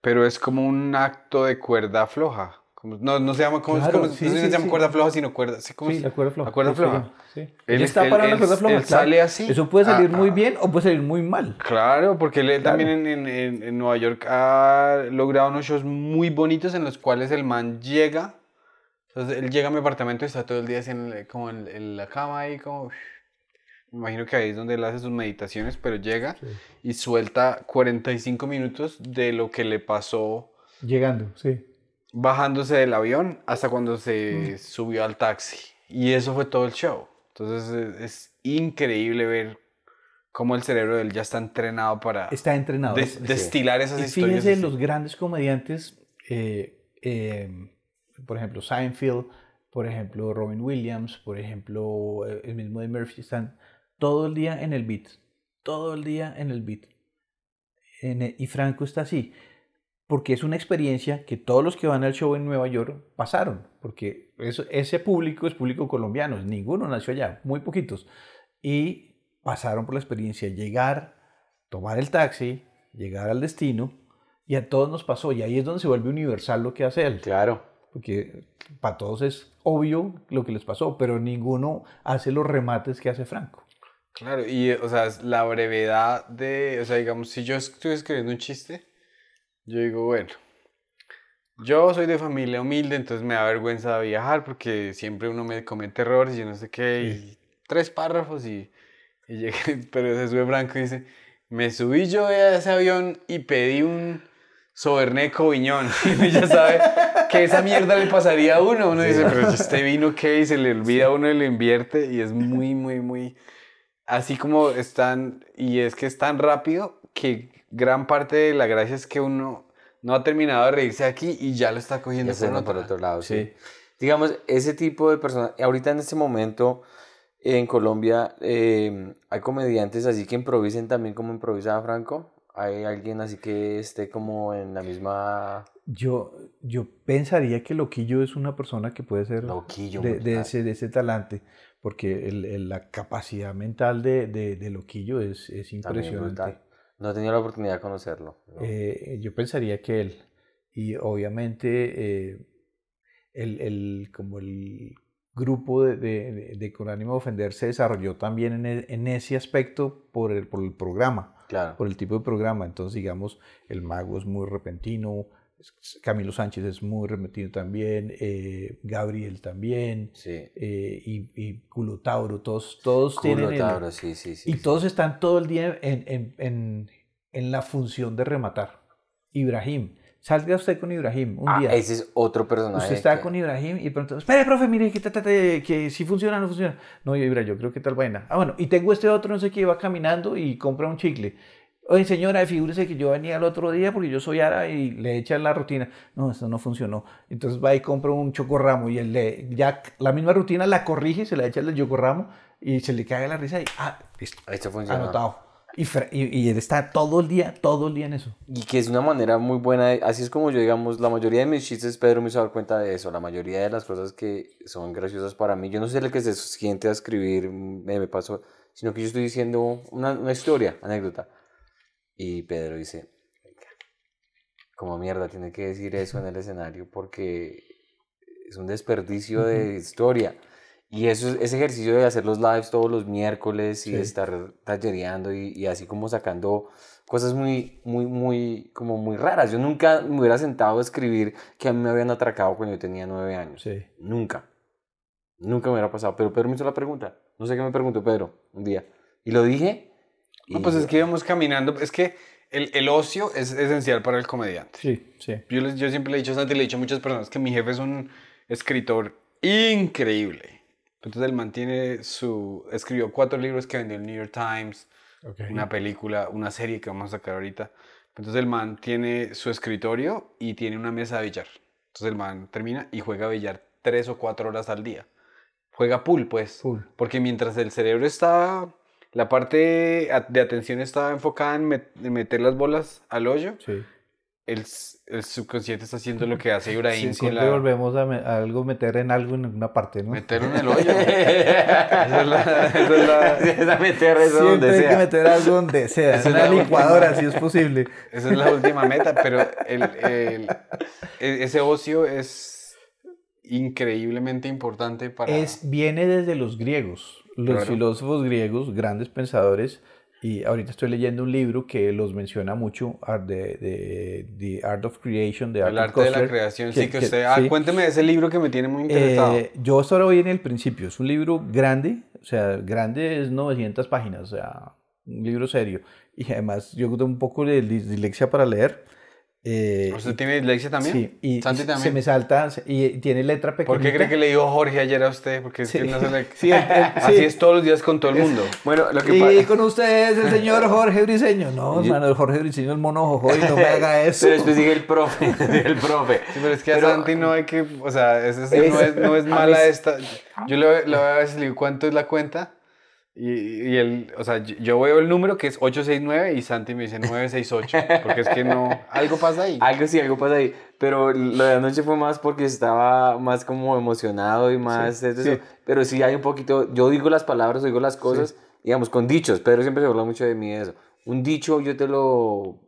pero es como un acto de cuerda floja. Como- no, no se llama, como, Claro, como- sí, no se sí, llama sí. cuerda floja, sino cuerda, sí, ¿cómo Sí, se- la cuerda floja. La cuerda se floja. Él- Él está parado en la cuerda floja. él claro. sale así. Eso puede salir Ah, muy ah. bien o puede salir muy mal. Claro, porque él, Claro. también en, en- en- en Nueva York ha logrado unos shows muy bonitos en los cuales el man llega. Entonces él llega a mi apartamento y está todo el día así en, como en, en la cama ahí, como. Me imagino que ahí es donde él hace sus meditaciones, pero llega y suelta 45 minutos de lo que le pasó Llegando, sí. bajándose del avión hasta cuando se subió al taxi. Y eso fue todo el show. Entonces es, es increíble ver cómo el cerebro de él ya está entrenado para Está entrenado. des- destilar esas y historias. fíjense, así. los grandes comediantes, eh, eh, por ejemplo, Seinfeld, por ejemplo, Robin Williams, por ejemplo, eh, el mismo de Murphy, están todo el día en el beat. Todo el día en el beat. En e- y Franco está así. Porque es una experiencia que todos los que van al show en Nueva York pasaron. Porque eso- ese público es público colombiano. Ninguno nació allá, muy poquitos. Y pasaron por la experiencia. Llegar, tomar el taxi, llegar al destino. Y a todos nos pasó. Y ahí es donde se vuelve universal lo que hace él. Claro. Porque para todos es obvio lo que les pasó. Pero ninguno hace los remates que hace Franco. Claro, y o sea, la brevedad de, o sea, digamos, si yo estoy escribiendo un chiste, yo digo, bueno, yo soy de familia humilde, entonces me da vergüenza viajar porque siempre uno me comete errores y yo no sé qué, y tres párrafos y, y llegué, pero se sube Franco y dice, me subí yo a ese avión y pedí un soberneco viñón, y uno ya sabe que esa mierda le pasaría a uno, uno dice, pero este vino qué, y se le olvida a uno y lo invierte, y es muy, muy, muy así como están, y es que es tan rápido que gran parte de la gracia es que uno no ha terminado de reírse aquí y ya lo está cogiendo por, otro por otro lado, sí. Sí. Digamos, ese tipo de personas, ahorita en este momento en Colombia eh, hay comediantes así que improvisen también como improvisaba Franco. Hay alguien así que esté como en la misma... Yo, yo pensaría que Loquillo es una persona que puede ser Loquillo, de, de ese, de ese talante, porque el- el- la capacidad mental de, de, de Loquillo es, es impresionante. No he tenido la oportunidad de conocerlo. ¿no? Eh, yo pensaría que él, y obviamente eh, el, el- como el grupo de, de, de- Con ánimo de ofender se desarrolló también en, e- en ese aspecto por el, por el programa claro. por el tipo de programa. Entonces, digamos, el mago es muy repentino, Camilo Sánchez es muy repentino también, eh, Gabriel también, Sí. eh, y, y Culo Tauro, todos, todos tienen... Culo el- Tauro, sí, sí, sí. y sí. todos están todo el día en, en, en, en la función de rematar. Ibrahim, salga usted con Ibrahim un Ah, día. ese es otro personaje. Usted está que- con Ibrahim y pronto, espere, profe, mire, que, ta, que si funciona o no funciona. No, Ibra, yo creo que tal vaina. Ah, bueno, y tengo este otro, no sé qué, va caminando y compra un chicle. Oye, señora, figúrese que yo venía el otro día porque yo soy árabe y le echan la rutina. No, esto no funcionó. Entonces va y compra un chocorramo y él le, ya la misma rutina la corrige, se la echa el chocorramo y se le cae la risa y, ah, listo, Esto funciona. anotado. Y, y, y él está todo el día, todo el día en eso. Y que es una manera muy buena, de- así es como yo, digamos, la mayoría de mis chistes, Pedro me hizo dar cuenta de eso, la mayoría de las cosas que son graciosas para mí, yo no soy el que se siente a escribir, me, me pasó, sino que yo estoy diciendo una, una historia, anécdota. Y Pedro dice, "Venga, como mierda, tiene que decir eso en el escenario porque es un desperdicio de historia. Y eso, es- ese ejercicio de hacer los lives todos los miércoles y Sí. estar tallereando y, y así como sacando cosas muy, muy, muy, como muy raras. Yo nunca me hubiera sentado a escribir que a mí me habían atracado cuando yo tenía nueve años. Sí. Nunca. Nunca me hubiera pasado. Pero Pedro me hizo la pregunta. No sé qué me preguntó Pedro un día. Y lo dije. No, pues es que íbamos caminando. Es que el, el ocio es esencial para el comediante. Sí, sí. Yo, les- yo siempre le he dicho a Santi, le he dicho a muchas personas que mi jefe es un escritor increíble. Entonces él mantiene su... Escribió cuatro libros que vendió el New York Times, una película, una serie que vamos a sacar ahorita. Entonces el man tiene su escritorio y tiene una mesa de billar. Entonces el man termina y juega billar tres o cuatro horas al día. Juega pool, pues. Pool. Porque mientras el cerebro está... La parte de atención está enfocada en, met- en meter las bolas al hoyo Sí. el, el subconsciente está haciendo lo que hace Ibrahim Sí, siempre la... volvemos a, me- a algo, meter en algo en una parte, ¿no? Meterlo en el hoyo. esa es la... esa es la- Es a meter eso Siempre donde hay sea. que meter algo donde sea, Esa en es una licuadora si es posible. esa es la última meta, pero el, el- ese ocio es increíblemente importante para... Es, viene desde los griegos, los Claro. filósofos griegos, grandes pensadores, y ahorita estoy leyendo un libro que los menciona mucho, de, The Art of Creation, de el arte de la creación, sí, que, usted... sí. Ah, cuénteme de ese libro que me tiene muy interesado. Eh, yo hasta ahora voy en el principio. Es un libro grande, o sea, grande es 900 páginas, o sea, un libro serio. Y además, yo tengo un poco de dis- dislexia para leer. Eh, ¿Usted tiene dislexia también? Sí, y Santi también. se me salta y tiene letra pequeñita. ¿Por qué cree que le dijo Jorge ayer a usted? Porque es Sí. que no se le... Sí, el- el- Así sí. es todos los días con todo el mundo. Bueno, lo que Y pasa. con ustedes el señor Jorge Briseño. No, hermano, el Jorge Briseño es mono jojo y no me haga eso. Pero después sigue el profe. el profe. Sí, pero es que a Santi no hay que, o sea, Es- no, es, no es mala esta. Yo le, le voy a veces le digo cuánto es la cuenta y, y él, o sea, yo, veo el número que es 869 y Santi me dice 968, porque es que no, algo pasa ahí. Algo sí, algo pasa ahí. Pero lo de anoche fue más porque estaba más como emocionado y más. eso, sí. Pero sí hay un poquito. Yo digo las palabras, digo las cosas, digamos, con dichos. Pedro siempre se habla mucho de mí de eso. Un dicho yo te lo.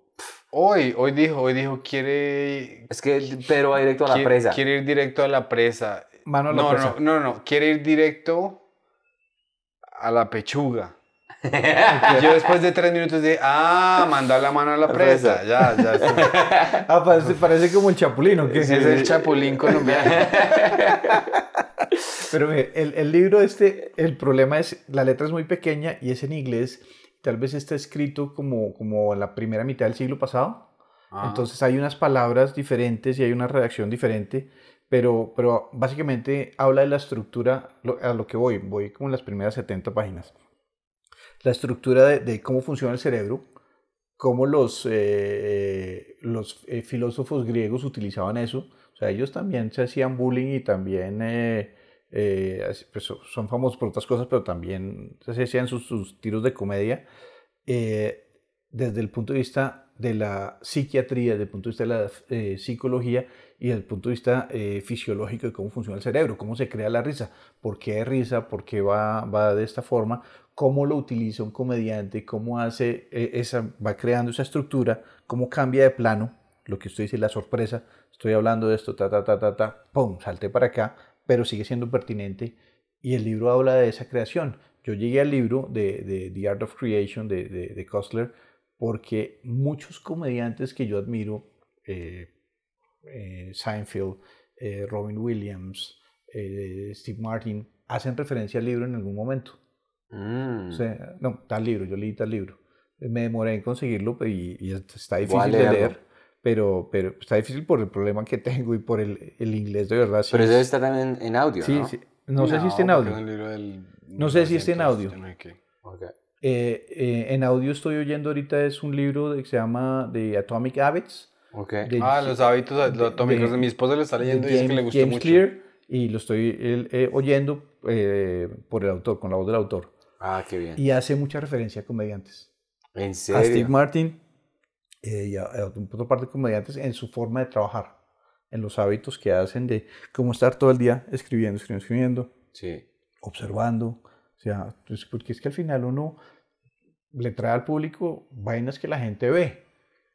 Hoy, hoy dijo, hoy dijo, quiere, Es que Pedro va directo a la quiere, presa. quiere ir directo a la presa. Mano a la no, presa. no, no, no, quiere ir directo a la pechuga. Y yo después de tres minutos dije, ah, mandó la mano a la presa. Ya, ya. sí. Ah, parece, parece como el chapulino. que Ese es el chapulín colombiano. Pero mire, el, el libro este, el problema es, la letra es muy pequeña y es en inglés. Tal vez está escrito como, como la primera mitad del siglo pasado. Ah. Entonces hay unas palabras diferentes y hay una redacción diferente. Pero, pero básicamente habla de la estructura, a lo que voy, voy como en las primeras 70 páginas. La estructura de, de cómo funciona el cerebro, cómo los, eh, los eh, filósofos griegos utilizaban eso. O sea, ellos también se hacían bullying y también eh, eh, pues, so- son famosos por otras cosas, pero también se hacían sus, sus tiros de comedia. eh, desde el punto de vista de la psiquiatría, desde el punto de vista de la eh, psicología y desde el punto de vista eh, fisiológico de cómo funciona el cerebro, cómo se crea la risa, por qué hay risa, por qué va, va de esta forma, cómo lo utiliza un comediante, cómo hace eh, esa, va creando esa estructura, cómo cambia de plano, lo que usted dice, la sorpresa, estoy hablando de esto, ta, ta, ta, ta, ta, pum, salté para acá, pero sigue siendo pertinente y el libro habla de esa creación. Yo llegué al libro de, The Art of Creation de, de, de porque muchos comediantes que yo admiro, eh, eh, Seinfeld, eh, Robin Williams, eh, Steve Martin, hacen referencia al libro en algún momento. Mm. O sea, no, tal libro, yo leí tal libro. Me demoré en conseguirlo y, y está difícil de leer, pero, pero está difícil por el problema que tengo y por el, el inglés de verdad. sí Pero eso es- está también en audio, sí, ¿no? sí. No, sé si está en audio. del No sé si está en 1900, audio. yo no sé qué. Ok. Eh, eh, en audio estoy oyendo ahorita es un libro de- que se llama The Atomic Habits. Ok. de- Ah, los hábitos de- atómicos. de- mi esposa lo está leyendo y dice que le James- gustó James mucho. Clear y lo estoy eh, eh, oyendo eh, por el autor, con la voz del autor. Ah, qué bien. Y hace mucha referencia a comediantes. ¿En A serio? Steve Martin eh, y a, a otra parte de comediantes en su forma de trabajar, en los hábitos que hacen de cómo estar todo el día escribiendo, escribiendo, escribiendo, Sí. observando. O sea, pues, porque es que al final uno le trae al público vainas que la gente ve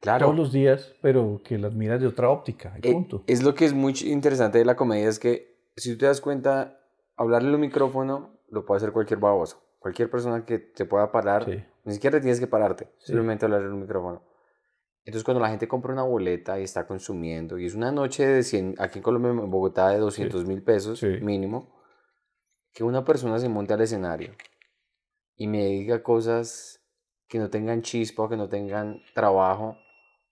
Claro. todos los días, pero que las miras de otra óptica. y Eh, punto. Es lo que es muy interesante de la comedia, es que si tú te das cuenta, hablarle al micrófono lo puede hacer cualquier baboso. Cualquier persona que te pueda parar, Sí. ni siquiera tienes que pararte, Sí. simplemente hablarle al micrófono. Entonces, cuando la gente compra una boleta y está consumiendo, y es una noche de 100, aquí en Colombia, en Bogotá, de 200 mil pesos mínimo, que una persona se monte al escenario y me diga cosas que no tengan chispa que no tengan trabajo,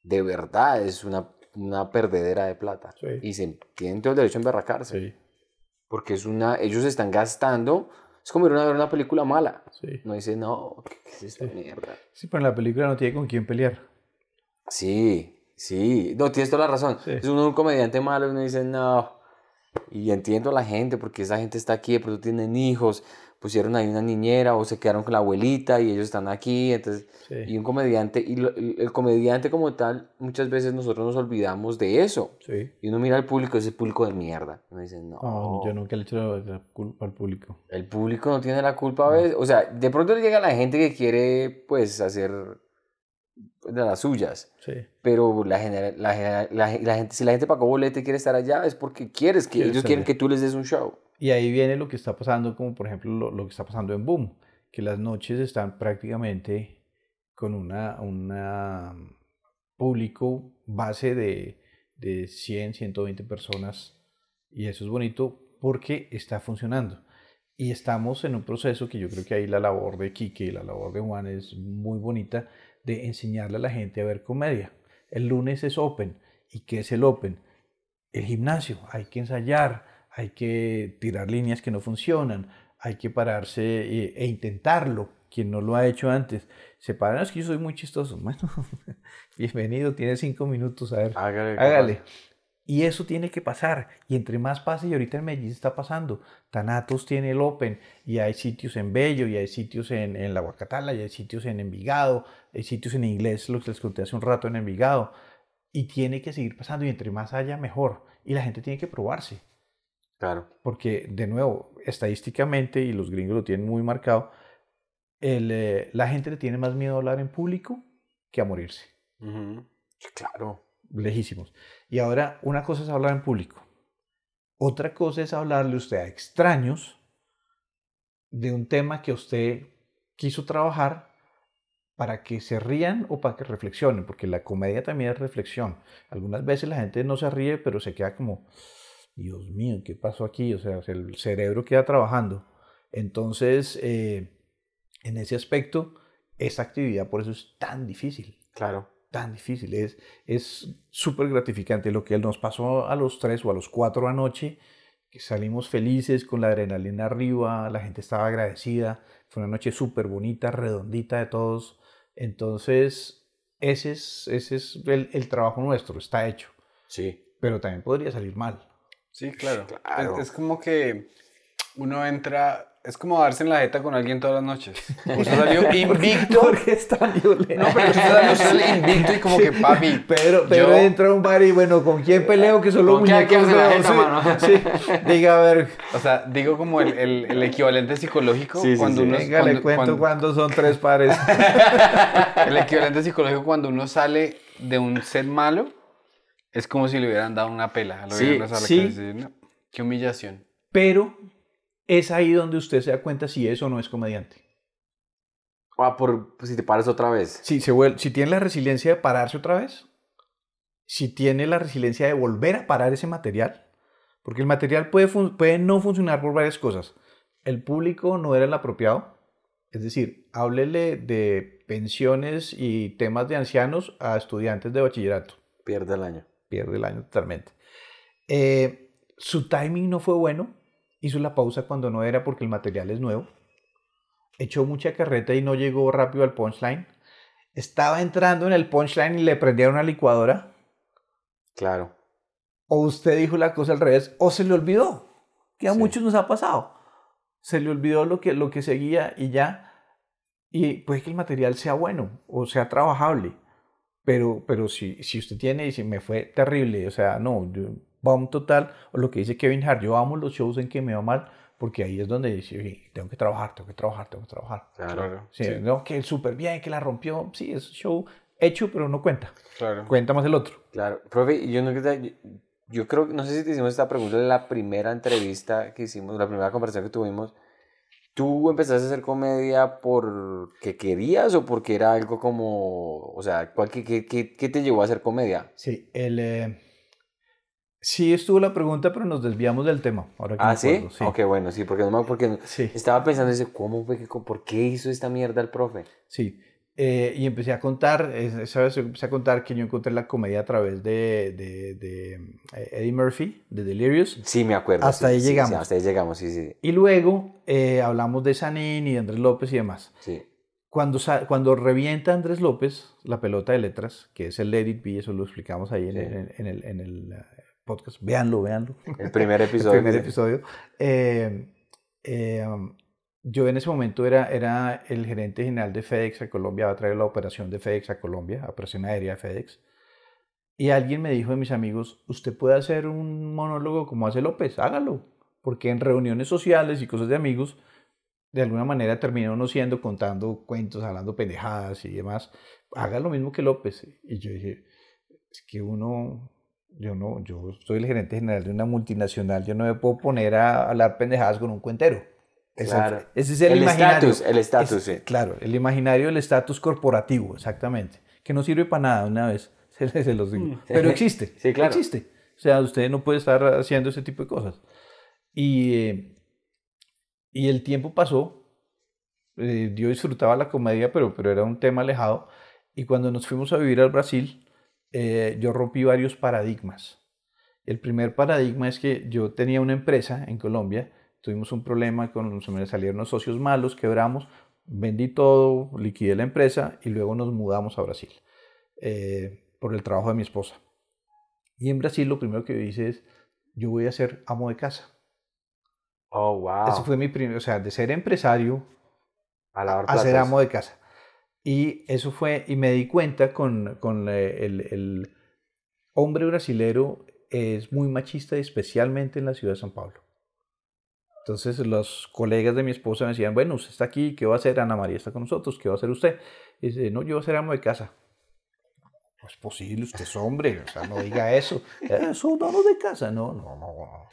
de verdad es una, una perdedera de plata. Sí. Y se tienen todo el derecho a emberracarse. Sí, Porque es una, ellos están gastando, es como ir a ver una película mala. sí. No dice, no, ¿qué, es esta mierda? Sí, pero en la película no tiene con quién pelear. Sí, sí, no, tienes toda la razón. Es uno un comediante malo y uno dice, no. Y entiendo a la gente, porque esa gente está aquí, pronto tienen hijos, pusieron ahí una niñera o se quedaron con la abuelita y ellos están aquí, entonces... Sí. Y un comediante, y lo- el, comediante como tal, muchas veces nosotros nos olvidamos de eso. Sí. Y uno mira al público, ese público de mierda. Uno dice, no. No, yo nunca le echo la, culpa al público. El público no tiene la culpa a veces. O sea, de pronto le llega la gente que quiere, pues, hacer de las suyas. Sí. Pero la, genera- la, la, la gente, si la gente pagó boleto y quiere estar allá, es porque quieres que Quiere ellos quieren que tú les des un show. Y ahí viene lo que está pasando, como por ejemplo lo, lo que está pasando en Boom, que las noches están prácticamente con una, una público base de, de 100, 120 personas. Y eso es bonito porque está funcionando. Y estamos en un proceso que yo creo que ahí la labor de Kike y la labor de Juan es muy bonita de enseñarle a la gente a ver comedia. El lunes es Open. ¿Y qué es el Open? El gimnasio. Hay que ensayar, hay que tirar líneas que no funcionan, hay que pararse e, e intentarlo. Quien no lo ha hecho antes, se para, "No, es que yo soy muy chistoso. Bueno, bienvenido, tiene cinco minutos, a ver, Hágale. hágale. Y eso tiene que pasar. Y entre más pase, y ahorita en Medellín está pasando. Tanatos tiene el Open, y hay sitios en Bello, y hay sitios en, en La Guacatala, y hay sitios en Envigado, hay sitios en inglés, lo que les conté hace un rato en Envigado. Y tiene que seguir pasando, y entre más haya, mejor. Y la gente tiene que probarse. Claro. Porque, de nuevo, estadísticamente, y los gringos lo tienen muy marcado, el, eh, la gente le tiene más miedo a hablar en público que a morirse. Claro. Lejísimos. Y ahora, una cosa es hablar en público. Otra cosa es hablarle usted a extraños de un tema que usted quiso trabajar para que se rían o para que reflexionen, porque la comedia también es reflexión. Algunas veces la gente no se ríe, pero se queda como, Dios mío, ¿qué pasó aquí? O sea, el cerebro queda trabajando. Entonces, eh, en ese aspecto, esa actividad por eso es tan difícil Claro. Tan difícil. Es es súper gratificante lo que nos pasó a los tres o a los cuatro anoche, que salimos felices con la adrenalina arriba, la gente estaba agradecida, fue una noche súper bonita, redondita de todos. Entonces, ese es, ese es el, el trabajo nuestro, está hecho, Sí. pero también podría salir mal. Sí, claro. Claro. Es, es como que uno entra, es como darse en la jeta con alguien todas las noches. Usted salió invicto. Porque es tan violento. No, pero usted salió, usted salió invicto y como que papi. Pero, pero yo- entra a un bar y bueno, ¿con quién peleo? Que son los ¿Con quién hay que muñecos darse la feos? jeta, Sí, sí. Diga, a ver, O sea, digo como el, el- el equivalente psicológico Sí, cuando sí. uno venga, le cuando- cuento cuando- cuándo son tres pares. el equivalente psicológico cuando uno sale de un set malo es como si le hubieran dado una pela. Lo Sí, a la sí. no, Qué humillación. Pero es ahí donde usted se da cuenta si es o no es comediante. Ah, por pues, si te paras otra vez. Si, se vuel- si tiene la resiliencia de pararse otra vez, si tiene la resiliencia de volver a parar ese material, porque el material puede, puede no funcionar por varias cosas. El público no era el apropiado, es decir, háblele de pensiones y temas de ancianos a estudiantes de bachillerato. Pierde el año. pierde el año totalmente. Eh, su timing no fue bueno, hizo la pausa cuando no era porque el material es nuevo, echó mucha carreta y no llegó rápido al punchline, estaba entrando en el punchline y le prendieron una licuadora, Claro. o usted dijo la cosa al revés, o se le olvidó, que a Sí. muchos nos ha pasado, se le olvidó lo que, lo que seguía y ya, y puede que el material sea bueno o sea trabajable, pero, pero si, si usted tiene y si me fue terrible, o sea, no, yo, bomb total, o lo que dice Kevin Hart, yo amo los shows en que me va mal, porque ahí es donde dice, "Oye, tengo que trabajar, tengo que trabajar, tengo que trabajar. Claro. Sí, sí, no, que súper bien, que la rompió, sí, es show hecho, pero no cuenta, claro. cuenta más el otro. Claro. Profe, yo no yo creo, no sé si te hicimos esta pregunta en la primera entrevista que hicimos, la primera conversación que tuvimos. ¿Tú empezaste a hacer comedia porque querías o porque era algo como, o sea, ¿cuál, qué, qué, qué, qué te llevó a hacer comedia? Sí, el, eh, sí estuvo la pregunta, pero nos desviamos del tema. Ahora que Ah, ¿sí? acuerdo, sí. Ok, bueno, sí, porque no me porque Sí. estaba pensando, ¿cómo fue que, por qué hizo esta mierda el profe? Sí, eh, y empecé a contar, esa vez empecé a contar que yo encontré la comedia a través de, de, de, eh, Eddie Murphy, de Delirious, Sí, me acuerdo. Hasta sí, ahí llegamos. hasta ahí llegamos, sí, sí, y luego eh, hablamos de Sanín y de Andrés López y demás. sí. Cuando, cuando revienta Andrés López la pelota de letras, que es el Let It Be, eso lo explicamos ahí en, en- el, en el, podcast, véanlo, véanlo. El primer el episodio. primer que- episodio. Eh, eh, um, yo en ese momento era, era el gerente general de FedEx a Colombia, va a traer la operación de FedEx a Colombia, operación aérea de FedEx. Y alguien me dijo de mis amigos, usted puede hacer un monólogo como hace López, hágalo. Porque en reuniones sociales y cosas de amigos, de alguna manera termina uno siendo contando cuentos, hablando pendejadas y demás. Haga lo mismo que López. Y yo dije, es que uno, yo no, yo soy el gerente general de una multinacional, yo no me puedo poner a hablar pendejadas con un cuentero. Ese, Claro. ese es el, El estatus, el estatus, Es- sí. Claro, el imaginario del estatus corporativo, exactamente. Que no sirve para nada, una vez se, se los digo. Pero existe. Mm. Sí, claro. Existe. O sea, usted no puede estar haciendo ese tipo de cosas. Y, eh, y el tiempo pasó. eh, yo disfrutaba la comedia, pero, pero era un tema alejado. Y cuando nos fuimos a vivir al Brasil, eh, yo rompí varios paradigmas. El primer paradigma es que yo tenía una empresa en Colombia, tuvimos un problema, con, se me salieron los socios malos, quebramos, vendí todo, liquidé la empresa y luego nos mudamos a Brasil eh, por el trabajo de mi esposa. Y en Brasil lo primero que yo hice es, yo voy a ser amo de casa. Oh, wow. Ese fue mi primer, o sea, de ser empresario a a ser amo de casa. Y eso fue, y me di cuenta con, con eh, el, el hombre brasilero es muy machista, especialmente en la ciudad de San Pablo. Entonces los colegas de mi esposa me decían, bueno, usted está aquí, ¿qué va a hacer? Ana María está con nosotros, ¿qué va a hacer usted? Y dice, no, yo voy a ser amo de casa. No es posible, usted es hombre, o sea, no diga eso. "Eh, Son donos de casa. No, no, no. no.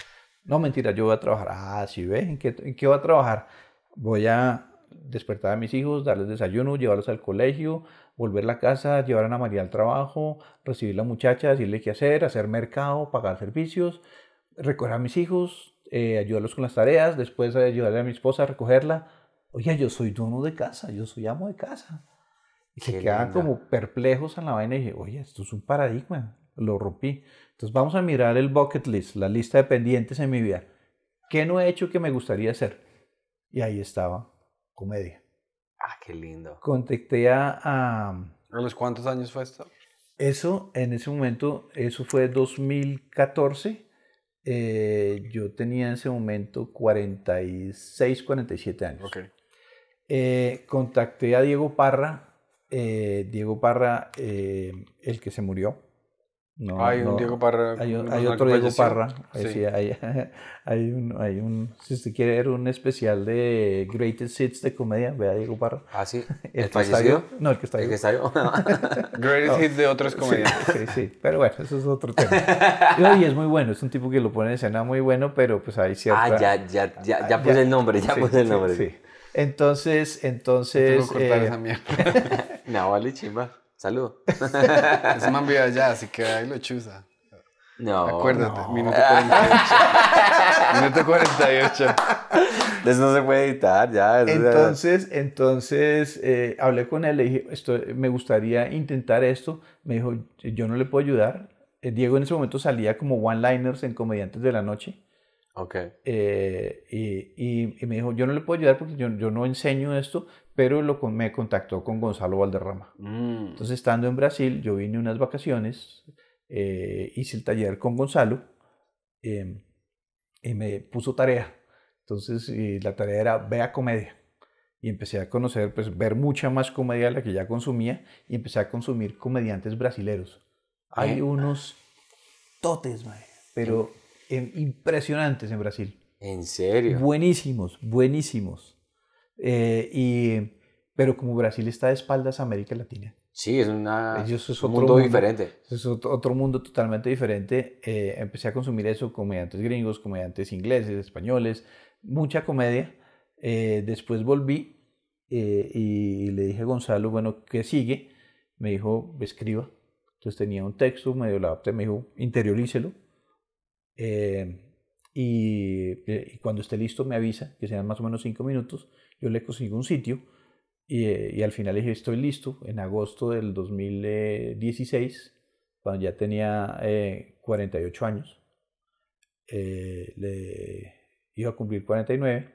No, mentira, yo voy a trabajar. Ah, sí, ve, ¿en qué, en qué voy a trabajar? Voy a despertar a mis hijos, darles desayuno, llevarlos al colegio, volver a la casa, llevar a Ana María al trabajo, recibir a la muchacha, decirle qué hacer, hacer mercado, pagar servicios, recoger a mis hijos, eh, ayudarlos con las tareas, después ayudarle a mi esposa a recogerla. Oye, yo soy dono de casa, yo soy amo de casa. Y se linda. como perplejos en la vaina y dije, oye, esto es un paradigma, lo rompí. Entonces vamos a mirar el bucket list, la lista de pendientes en mi vida. ¿Qué no he hecho que me gustaría hacer? Y ahí estaba, comedia. Ah, qué lindo. Contacté a, a- ¿A los cuántos años fue esto? eso, en ese momento, eso fue 2014. eh, yo tenía en ese momento 46, 47 años. Ok. Eh, contacté a Diego Parra, eh, Diego Parra, eh, el que se murió. No, hay un Diego Parra. Hay, otro Diego. Parra. Sí. sí, hay, hay un, hay un, si usted quiere ver un especial de Greatest Hits de comedia, vea a Diego Parra. Ah, sí. El ¿El está fallecido? No, el que está ¿El vivo. que está? Greatest hits de otros comediantes. sí, sí, pero bueno, eso es otro tema. Y es muy bueno, es un tipo que lo pone en escena muy bueno, pero pues hay cierta... ah, ya, ya, ya, ya puse ya- el nombre, ya puse el nombre. sí. Entonces, entonces... Tengo que cortar eh, esa mierda. No, vale, chimba. Saludo. Ese man vive allá, así que ahí lo chusa. No. Acuérdate, no. minuto 48. minuto 48. Eso no se puede editar, ya- Entonces, entonces eh, hablé con él, le dije, esto, me gustaría intentar esto. Me dijo, yo no le puedo ayudar. Eh, Diego en ese momento salía como one-liners en Comediantes de la Noche. Ok. eh, y, y- y me dijo, yo no le puedo ayudar porque yo, yo no enseño esto, pero lo, me contactó con Gonzalo Valderrama. Mm. Entonces, estando en Brasil, yo vine unas vacaciones, eh, hice el taller con Gonzalo eh, y me puso tarea. Entonces, y la tarea era vea comedia. Y empecé a conocer, pues, ver mucha más comedia de la que ya consumía y empecé a consumir comediantes brasileros. Hay Eh. unos totes, mae, pero eh, impresionantes en Brasil. ¿En serio? Buenísimos, buenísimos. Eh, y, pero como Brasil está de espaldas a América Latina, Sí, es una, Ellos es un mundo, mundo. diferente. Es otro, otro mundo totalmente diferente. Eh, empecé a consumir eso, comediantes gringos, comediantes ingleses, españoles, mucha comedia. Eh, después volví eh, y le dije a Gonzalo, bueno, ¿qué sigue? Me dijo, escriba. Entonces tenía un texto, medio lo adapté, me dijo, interiorícelo. Eh, y, eh, y cuando esté listo me avisa, que sean más o menos cinco minutos. Yo le consigo un sitio y, eh, y al final le dije, estoy listo. En agosto del 2016, cuando ya tenía eh, 48 años, eh, le iba a cumplir 49,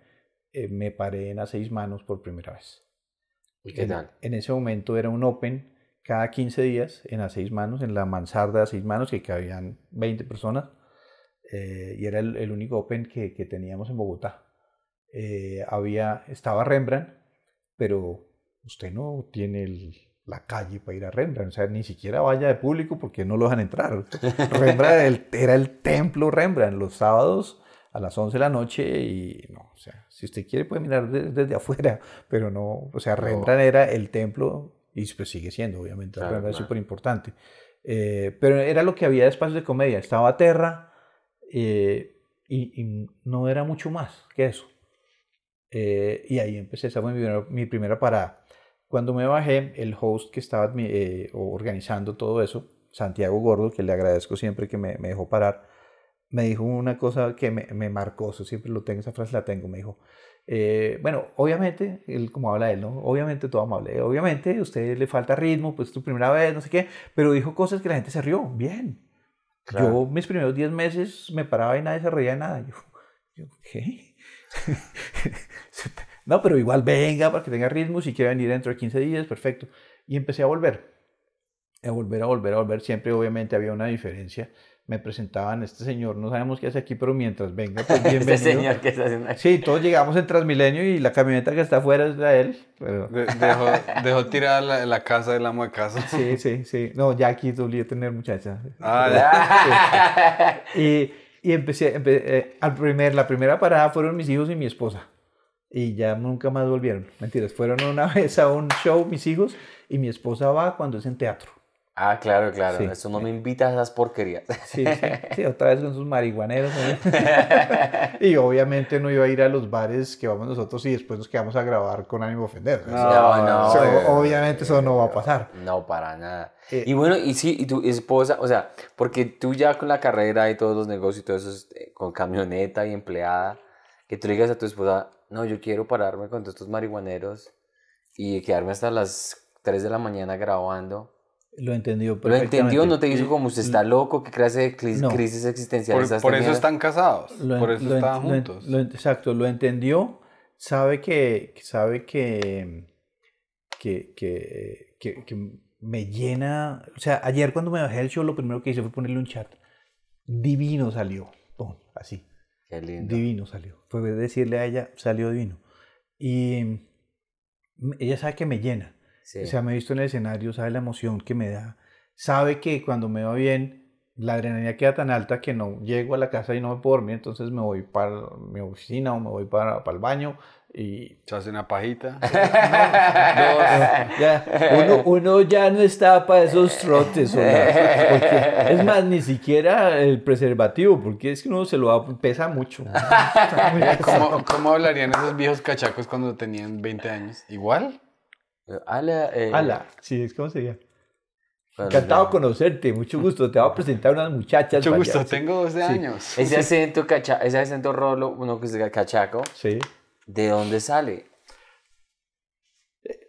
eh, me paré en a seis manos por primera vez. ¿Y qué En, tal? en ese momento era un open cada 15 días en a seis manos, en la mansarda a seis manos, que cabían 20 personas. Eh, y era el, el único open que, que teníamos en Bogotá. Eh, había, estaba Rembrandt, pero usted no tiene el- la calle para ir a Rembrandt, o sea, ni siquiera vaya de público porque no lo dejan entrar. Rembrandt era el, templo Rembrandt, los sábados a las 11 de la noche y no, o sea, si usted quiere puede mirar de- desde afuera, pero no, o sea, No. Rembrandt era el templo y pues sigue siendo, obviamente, Claro, Rembrandt es claro. súper importante. Eh, pero era lo que había de espacios de comedia, estaba Terra eh, y, y no era mucho más que eso. Eh, y ahí empecé, esa fue mi primera, mi primera parada. Cuando me bajé, el host que estaba eh, organizando todo eso, Santiago Gordo, que le agradezco siempre que me, me dejó parar, me dijo una cosa que me, me marcó, eso siempre lo tengo, esa frase la tengo, me dijo, eh, bueno, obviamente, él como habla él, ¿no? Obviamente todo amable, obviamente a usted le falta ritmo, pues es tu primera vez, no sé qué, pero dijo cosas que la gente se rió, bien. Claro. Yo mis primeros 10 meses me paraba y nadie se reía de nada. Yo, yo ¿qué? no, pero igual venga para que tenga ritmo, si quiere venir dentro de 15 días, perfecto. Y empecé a volver, a volver, a volver, a volver. Siempre obviamente había una diferencia. Me presentaban, este señor, no sabemos qué hace aquí, pero mientras venga, pues bienvenido. Este señor que está haciendo Sí, todos llegamos en Transmilenio y la camioneta que está afuera es la de él. Pero... De- dejó, dejó tirada la, la casa del amo de casa. Sí, sí, sí. No, ya aquí solía tener muchacha. Ah, ya. Y, y empecé, empe- eh, al primer, la primera parada fueron mis hijos y mi esposa. Y ya nunca más volvieron. Mentiras, fueron una vez a un show mis hijos y mi esposa va cuando es en teatro. Ah, claro, claro. Sí. Eso no me invita a esas porquerías. Sí, sí, sí, otra vez con sus marihuaneros. ¿no? y obviamente no iba a ir a los bares que vamos nosotros y después nos quedamos a grabar con ánimo de ofender. No, no. eh, obviamente eso no va a pasar. No, para nada. Eh, y bueno, y sí, y tu esposa, o sea, porque tú ya con la carrera y todos los negocios y todo eso, eh, con camioneta y empleada, que tú digas a tu esposa, no, yo quiero pararme con todos estos marihuaneros y quedarme hasta las 3 de la mañana grabando. Lo entendió ¿Lo perfectamente. entendió? ¿No te hizo Y- como usted está loco? ¿Qué clase de cris- No. crisis existencial Por, estás por eso están casados. Lo por eso lo estaban lo juntos. lo exacto, lo entendió, sabe que, sabe que, que, que, que- que me llena, o sea, ayer cuando me bajé del show lo primero que hice fue ponerle un chat, divino salió, pum, así, Qué lindo. divino salió, fue decirle a ella, salió divino, y mm, ella sabe que me llena, Sí. o sea, me ha visto en el escenario, sabe la emoción que me da, sabe que cuando me va bien, la adrenalina queda tan alta que no llego a la casa y no me puedo dormir, entonces me voy para mi oficina o me voy para, para el baño y Se hace una pajita. ya, uno, uno ya no está para esos trotes. hola, es más, ni siquiera el preservativo, porque es que uno se lo pesa mucho. ¿Cómo, cómo hablarían esos viejos cachacos cuando tenían 20 años? ¿Igual? Ala, eh, Ala, sí, es como sería. bueno, Encantado ya. de conocerte, mucho gusto. Te voy a presentar unas muchachas. Mucho gusto, allá. tengo 12 años. Ese acento, cacha, ese acento rolo, uno que es cachaco, Sí. ¿de dónde sale?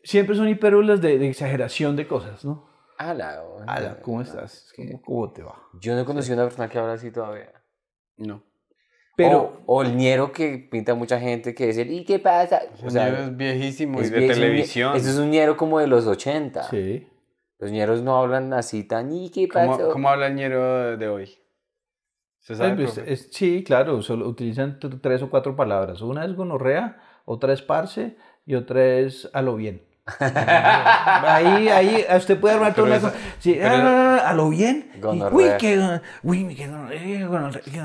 Siempre son hipérbolas de, de exageración de cosas, ¿no? Ala, bueno. Ala, ¿cómo estás? ¿Cómo, cómo te va? Yo no he conocido una persona que habla así todavía. No. Pero, o, o el ñero que pinta a mucha gente que es el ¿y qué pasa? O sea, es viejísimo y es de televisión. Ese es un ñero como de los 80. sí. Los ñeros no hablan así tan ¿y qué ¿Cómo, pasó? cómo habla el ñero de hoy? ¿Se sabe, Pues, es- sí, claro, solo utilizan tres o cuatro palabras. Una es gonorrea, otra es parce y otra es a lo bien. Ahí, ahí, usted puede armar toda Pero una cosa. Sí, pero- ah, a lo bien. uy, qué, uy, qué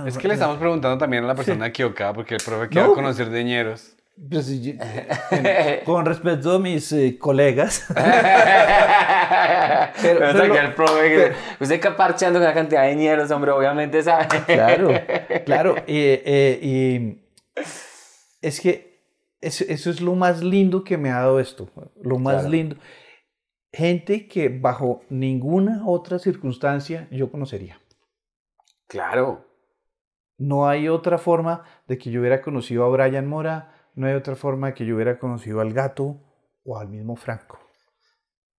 Es que le estamos preguntando también a la persona equivocada porque el profe que a conocer de ñeros. Pues, yo- en- con respecto a mis eh, colegas, Pero, pero el profe, que- usted que parcheando con una cantidad de ñeros, hombre, obviamente sabe. claro, claro, y, eh, y es que eso, eso es lo más lindo que me ha dado esto, lo más Claro. lindo. Gente que bajo ninguna otra circunstancia yo conocería. Claro. No hay otra forma de que yo hubiera conocido a Brian Mora, no hay otra forma de que yo hubiera conocido al gato o al mismo Franco.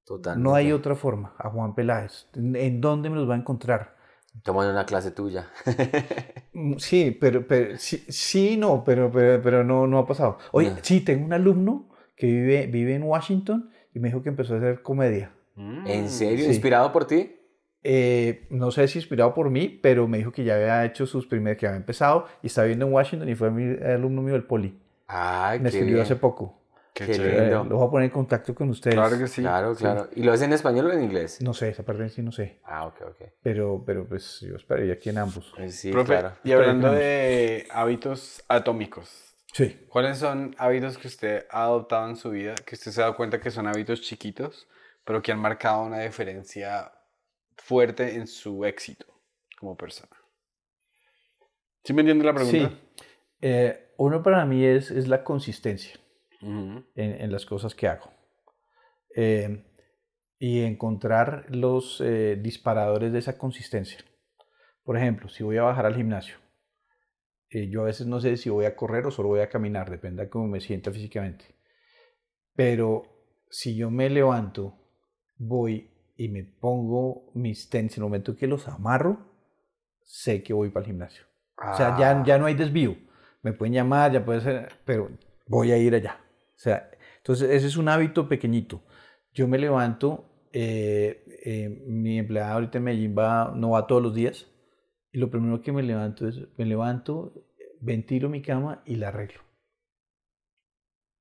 Totalmente. No hay otra forma, a Juan Peláez. ¿En, en dónde me los va a encontrar? Tomando una clase tuya. Mm, Sí, pero, pero sí, sí, no, pero, pero, pero no, no ha pasado. Oye, No. sí, tengo un alumno que vive, vive en Washington y me dijo que empezó a hacer comedia. ¿En serio? Sí. ¿Inspirado por ti? Eh, no sé si inspirado por mí, pero me dijo que ya había hecho sus primeros, que había empezado y está viviendo en Washington y fue mi alumno mío del Poli. Ay, Me qué escribió bien. hace poco. Qué Qué chévere. Eh, lindo. lo voy a poner en contacto con ustedes. Claro que sí. claro, claro. ¿Y lo hace en español o en inglés? No sé, esa parte sí no sé. Ah, ok, ok. Pero, pero pues yo esperaría aquí en ambos. Pues Sí, Profe, claro. y hablando de hábitos atómicos, Sí. ¿cuáles son hábitos que usted ha adoptado en su vida, que usted se ha dado cuenta que son hábitos chiquitos, pero que han marcado una diferencia fuerte en su éxito como persona? ¿Sí me entiende la pregunta? Sí. Eh, uno para mí es, es la consistencia. Ujú. en, en las cosas que hago. Eh, y encontrar los eh, disparadores de esa consistencia. Por ejemplo, si voy a bajar al gimnasio, eh, yo a veces no sé si voy a correr o solo voy a caminar, depende de cómo me sienta físicamente. Pero si yo me levanto, voy y me pongo mis tenis, en el momento que los amarro, sé que voy para el gimnasio. O sea, ya, Ah, ya no hay desvío. Me pueden llamar, ya puede ser, pero voy a ir allá. O sea, entonces ese es un hábito pequeñito. Yo me levanto, eh, eh, mi empleada ahorita en Medellín va, no va todos los días, y lo primero que me levanto es, me levanto, ventilo mi cama y la arreglo.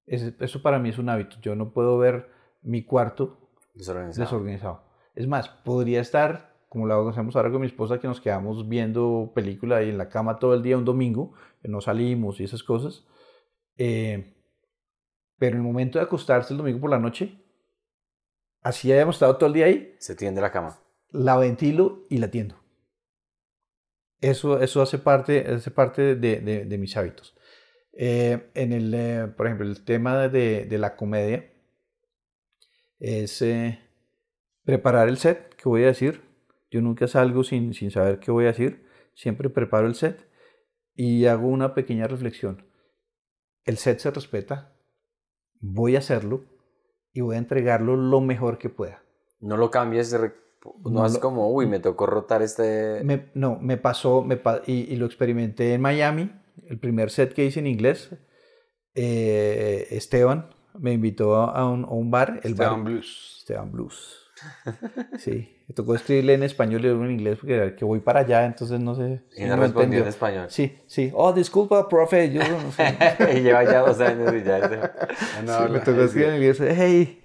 Eso para mí es un hábito. Yo no puedo ver mi cuarto Desorganizado. desorganizado. Es más, podría estar, como lo hacemos ahora con mi esposa, que nos quedamos viendo película ahí en la cama todo el día un domingo, que no salimos y esas cosas. Eh, pero en el momento de acostarse el domingo por la noche, así hayamos estado todo el día ahí, Se tiende la cama. la ventilo y la tiendo. Eso, eso hace parte, hace parte de, de- de mis hábitos. Eh, en el, eh, por ejemplo, el tema de, de la comedia es eh, preparar el set que voy a decir. Yo nunca salgo sin, sin saber qué voy a decir. Siempre preparo el set y hago una pequeña reflexión. El set se respeta, voy a hacerlo y voy a entregarlo lo mejor que pueda. No lo cambies, de no, No es lo- como, uy, me tocó rotar este... Me- no, me pasó me pa- y, y lo experimenté en Miami, el primer set que hice en inglés. eh, Esteban me invitó a, a un, a un bar, el Esteban bar Blues. Esteban Blues. Sí, me tocó escribirle en español y luego en inglés porque que voy para allá, entonces no sé. Y no no respondió entendió. en español. Sí, sí. Oh, disculpa, profe. Yo no sé. y lleva ya dos años y ya... se- Ah, no, Sí, me tocó es escribir en inglés. Hey.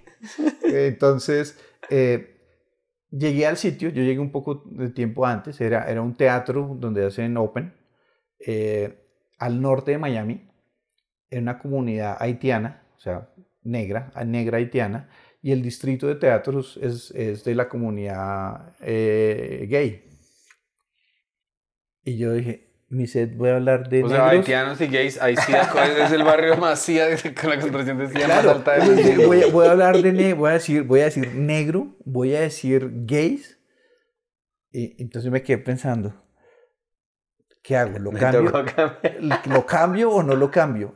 Entonces, eh, llegué al sitio, yo llegué un poco de tiempo antes, era, era un teatro donde hacen Open, eh, al norte de Miami, en una comunidad haitiana, o sea, negra, negra haitiana, y el distrito de teatros es, es de la comunidad eh, gay. Y yo dije, mi set voy a hablar de O sea, negros. haitianos y gays, ahí sí es el barrio más SIDA con la concentración de SIDA Claro, más alta de voy, voy a- hablar de ne- voy a decir, voy a decir negro, voy a decir gays. Y entonces me quedé pensando, ¿qué hago? ¿Lo cambio? ¿Lo cambio o no lo cambio?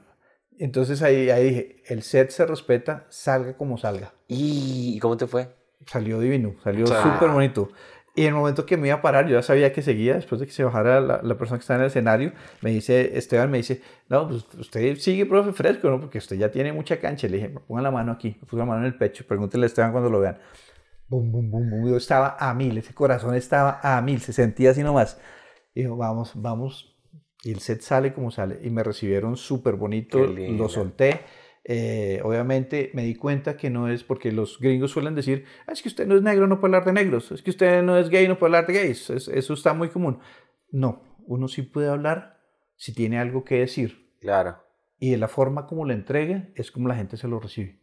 Entonces ahí, ahí dije, el set se respeta, salga como salga. ¿Y ¿y cómo te fue? Salió divino, salió O sea, súper bonito. Y en el momento que me iba a parar, yo ya sabía que seguía, después de que se bajara la, la persona que está en el escenario, me dice, Esteban me dice, no, pues usted sigue, profe, fresco, ¿no? Porque usted ya tiene mucha cancha. Le dije, ponga la mano aquí, me puso la mano en el pecho, pregúntele a Esteban cuando lo vean. Bum, bum, bum, bum. Yo estaba a mil, ese corazón estaba a mil, se sentía así nomás. Dijo, vamos, vamos. Y el set sale como sale. Y me recibieron súper bonito, lo solté. Eh, obviamente me di cuenta que no es porque los gringos suelen decir, "Ah, es que usted no es negro, no puede hablar de negros, es que usted no es gay, no puede hablar de gays, Es- eso está muy común. No, uno sí puede hablar si tiene algo que decir. Claro. y de la forma como lo entregue es como la gente se lo recibe.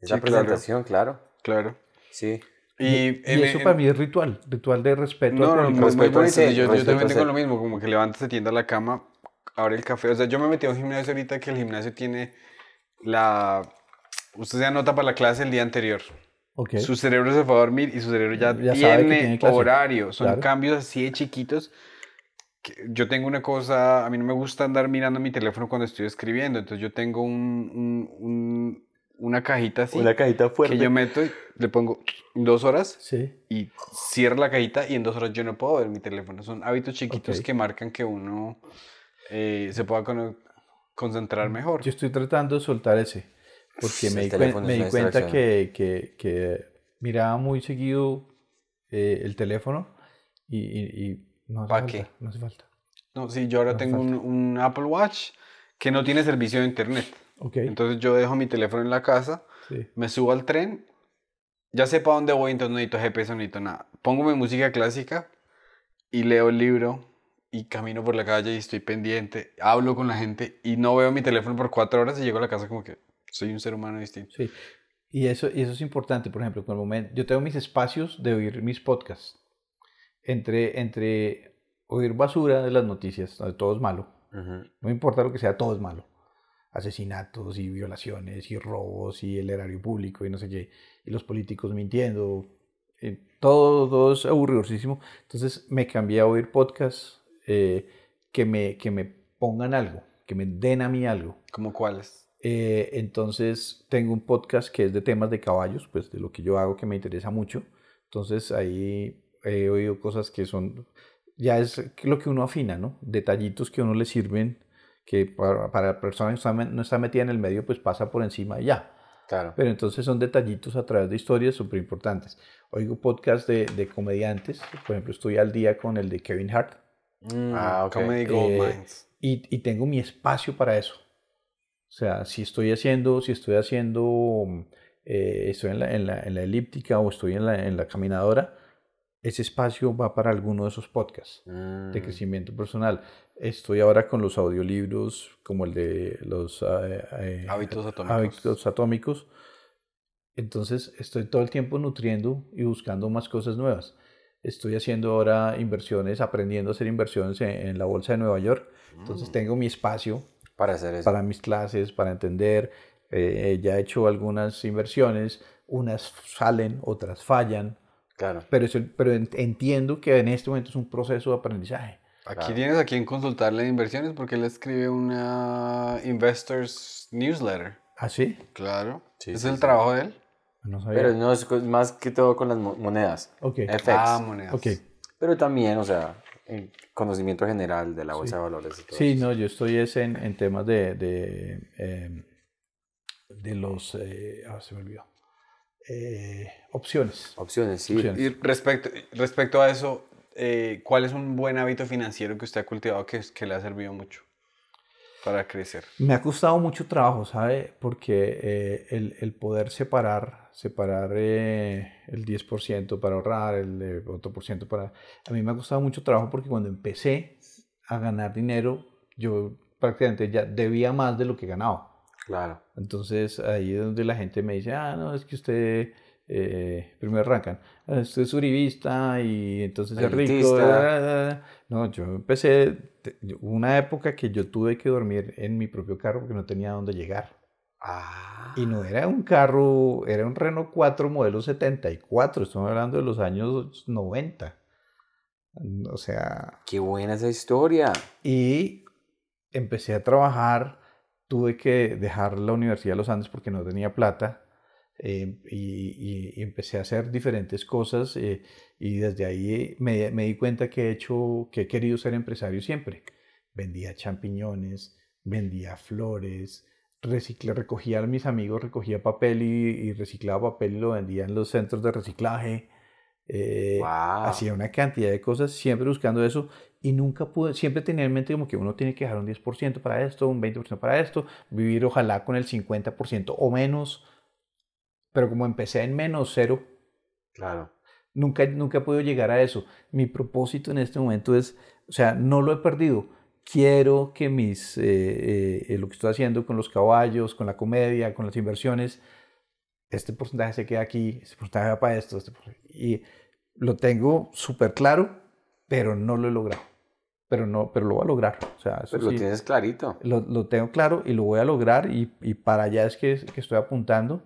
Esa Sí, presentación, claro. Claro. Sí. Y, Y, en- eso en- para mí es ritual, ritual de respeto. No, no, muy, muy Respeto bonito. ser, Yo, yo respeto también al tengo lo mismo, como que levantas, se tienda la cama, abre el café. O sea, yo me metí a un gimnasio ahorita que el gimnasio tiene la... Usted se anota para la clase el día anterior. Ok. Su cerebro se fue a dormir y su cerebro ya, Ya tiene, horario. Son Claro. cambios así de chiquitos. que yo tengo una cosa, a mí no me gusta andar mirando mi teléfono cuando estoy escribiendo. Entonces yo tengo un, un- un- una cajita así Una cajita fuerte. que yo meto y le pongo dos horas Sí. y cierro la cajita y en dos horas yo no puedo ver mi teléfono. Son hábitos chiquitos Ok. que marcan que uno eh, se pueda concentrar mejor. Yo estoy tratando de soltar ese, porque me di, me di cuenta que, que, que miraba muy seguido eh, el teléfono y, y- y no hace ¿Pa falta. qué? No hace falta. No, sí, yo ahora No tengo un, un Apple Watch que no tiene servicio de internet. Ok. Entonces yo dejo mi teléfono en la casa, sí. me subo al tren, ya sé para dónde voy, entonces no necesito GPS, no necesito nada. Pongo mi música clásica y leo el libro y camino por la calle y estoy pendiente, hablo con la gente y no veo mi teléfono por cuatro horas y llego a la casa como que soy un ser humano distinto. Sí. Y eso, y eso es importante, por ejemplo, con el momento, yo tengo mis espacios de oír mis podcasts. Entre, entre oír basura de las noticias, todo es malo, Ujú. no importa lo que sea, todo es malo. Asesinatos y violaciones y robos y el erario público y no sé qué, y los políticos mintiendo, eh, todo, todo es aburridosísimo. Entonces me cambié a oír podcasts eh, que, me, que me pongan algo, que me den a mí algo. ¿Como cuáles? Eh, entonces tengo un podcast que es de temas de caballos, pues de lo que yo hago que me interesa mucho. Entonces ahí he oído cosas que son, ya es lo que uno afina, ¿no? Detallitos que a uno le sirven, que para, para la persona que no está metida en el medio, pues pasa por encima y ya. Claro. Pero entonces son detallitos a través de historias súper importantes. Oigo podcast de, de comediantes, por ejemplo, estoy al día con el de Kevin Hart Ah, ok. Comedy Gold Eh, Mines. y, y tengo mi espacio para eso. O sea, si estoy haciendo, si estoy haciendo, mm, eh, estoy en la, en, la, en la elíptica o estoy en la, en la caminadora, ese espacio va para alguno de esos podcasts de Mm. crecimiento personal. Estoy ahora con los audiolibros como el de los eh, eh, Hábitos atómicos. hábitos atómicos. Entonces estoy todo el tiempo nutriendo y buscando más cosas nuevas. Estoy haciendo ahora inversiones, aprendiendo a hacer inversiones en, en la bolsa de Nueva York. Entonces Mm. tengo mi espacio Para hacer eso. para mis clases, para entender. Eh, ya he hecho algunas inversiones, unas salen, otras fallan, Claro. pero, eso- pero en- entiendo que en este momento es un proceso de aprendizaje. Aquí Claro. tienes a quien consultarle de inversiones porque él escribe una Investors Newsletter. ¿Ah, sí? Claro. Sí, es sí, el sí. trabajo de él. No sabía. Pero no es más que todo con las mo- monedas. ok. FX. Ah, monedas. ok. Pero también, o sea, en conocimiento general de la bolsa de valores y todo Sí, eso. no, yo estoy es en, en temas de, de, em, de los, eh, ah, se me olvidó, Eh, opciones. Opciones, sí. Opciones. Y respecto, respecto a eso, eh, ¿cuál es un buen hábito financiero que usted ha cultivado que, que le ha servido mucho para crecer? Me ha costado mucho trabajo, ¿sabe? Porque eh, el, el poder separar, separar eh, el 10% para ahorrar, el eh, otro por ciento para... A mí me ha costado mucho trabajo porque cuando empecé a ganar dinero, yo prácticamente ya debía más de lo que ganaba. Claro. Entonces ahí es donde la gente me dice, ah, no, es que usted, eh, primero arrancan, "Ah, usted es uribista y entonces es rico. Elitista. ah, ah". No, yo empecé, una época que yo tuve que dormir en mi propio carro porque no tenía dónde llegar. Ah. Y no era un carro, era un Renault 4 modelo 74, estamos hablando de los años 90. O sea, Qué buena esa historia. y empecé a trabajar, tuve que dejar la Universidad de los Andes porque no tenía plata eh, y, y- empecé a hacer diferentes cosas eh, y desde ahí me, me di cuenta que he hecho, que he querido ser empresario siempre. Vendía champiñones, vendía flores, recogía a mis amigos, recogía papel y, y reciclaba papel y lo vendía en los centros de reciclaje. Eh, Wow. Hacía una cantidad de cosas siempre buscando eso y nunca pude, siempre tenía en mente como que uno tiene que dejar un 10% para esto, un 20% para esto, vivir ojalá con el 50% o menos, pero como empecé en menos cero, Claro. nunca, nunca he podido llegar a eso. Mi propósito en este momento es, o sea, no lo he perdido, quiero que mis, eh, eh, lo que estoy haciendo con los caballos, con la comedia, con las inversiones, este porcentaje se queda aquí, este porcentaje va para esto, este y lo tengo súper claro, pero no lo he logrado. Pero, no, pero lo voy a lograr. O sea, eso Pero lo sí, tienes clarito. lo, lo tengo claro y lo voy a lograr y, y para allá es que, que estoy apuntando.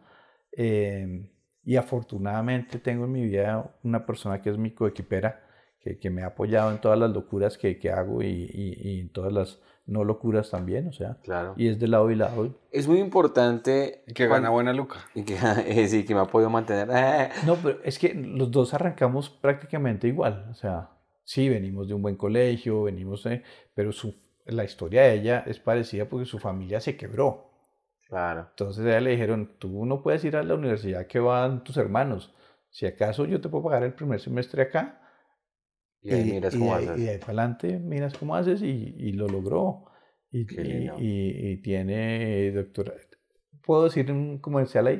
Eh, y afortunadamente tengo en mi vida una persona que es mi coequipera, que, que me ha apoyado en todas las locuras que, que hago y, y, y en todas las no locuras también, o sea, Claro. y es de lado y lado. Es muy importante. Y que gana buena luca. Y que, eh, sí, que me ha podido mantener. No, pero es que los dos arrancamos prácticamente igual, o sea, sí, venimos de un buen colegio, venimos, de- pero su, la historia de ella es parecida porque su familia se quebró. Claro. Entonces a ella le dijeron, tú no puedes ir a la universidad que van tus hermanos. Si acaso yo te puedo pagar el primer semestre acá. Y ahí miras cómo ahí- haces. y de ahí para adelante miras cómo haces y, y lo logró. Y, Qué y- lindo. y- y tiene doctorado. ¿Puedo decir un comercial ahí?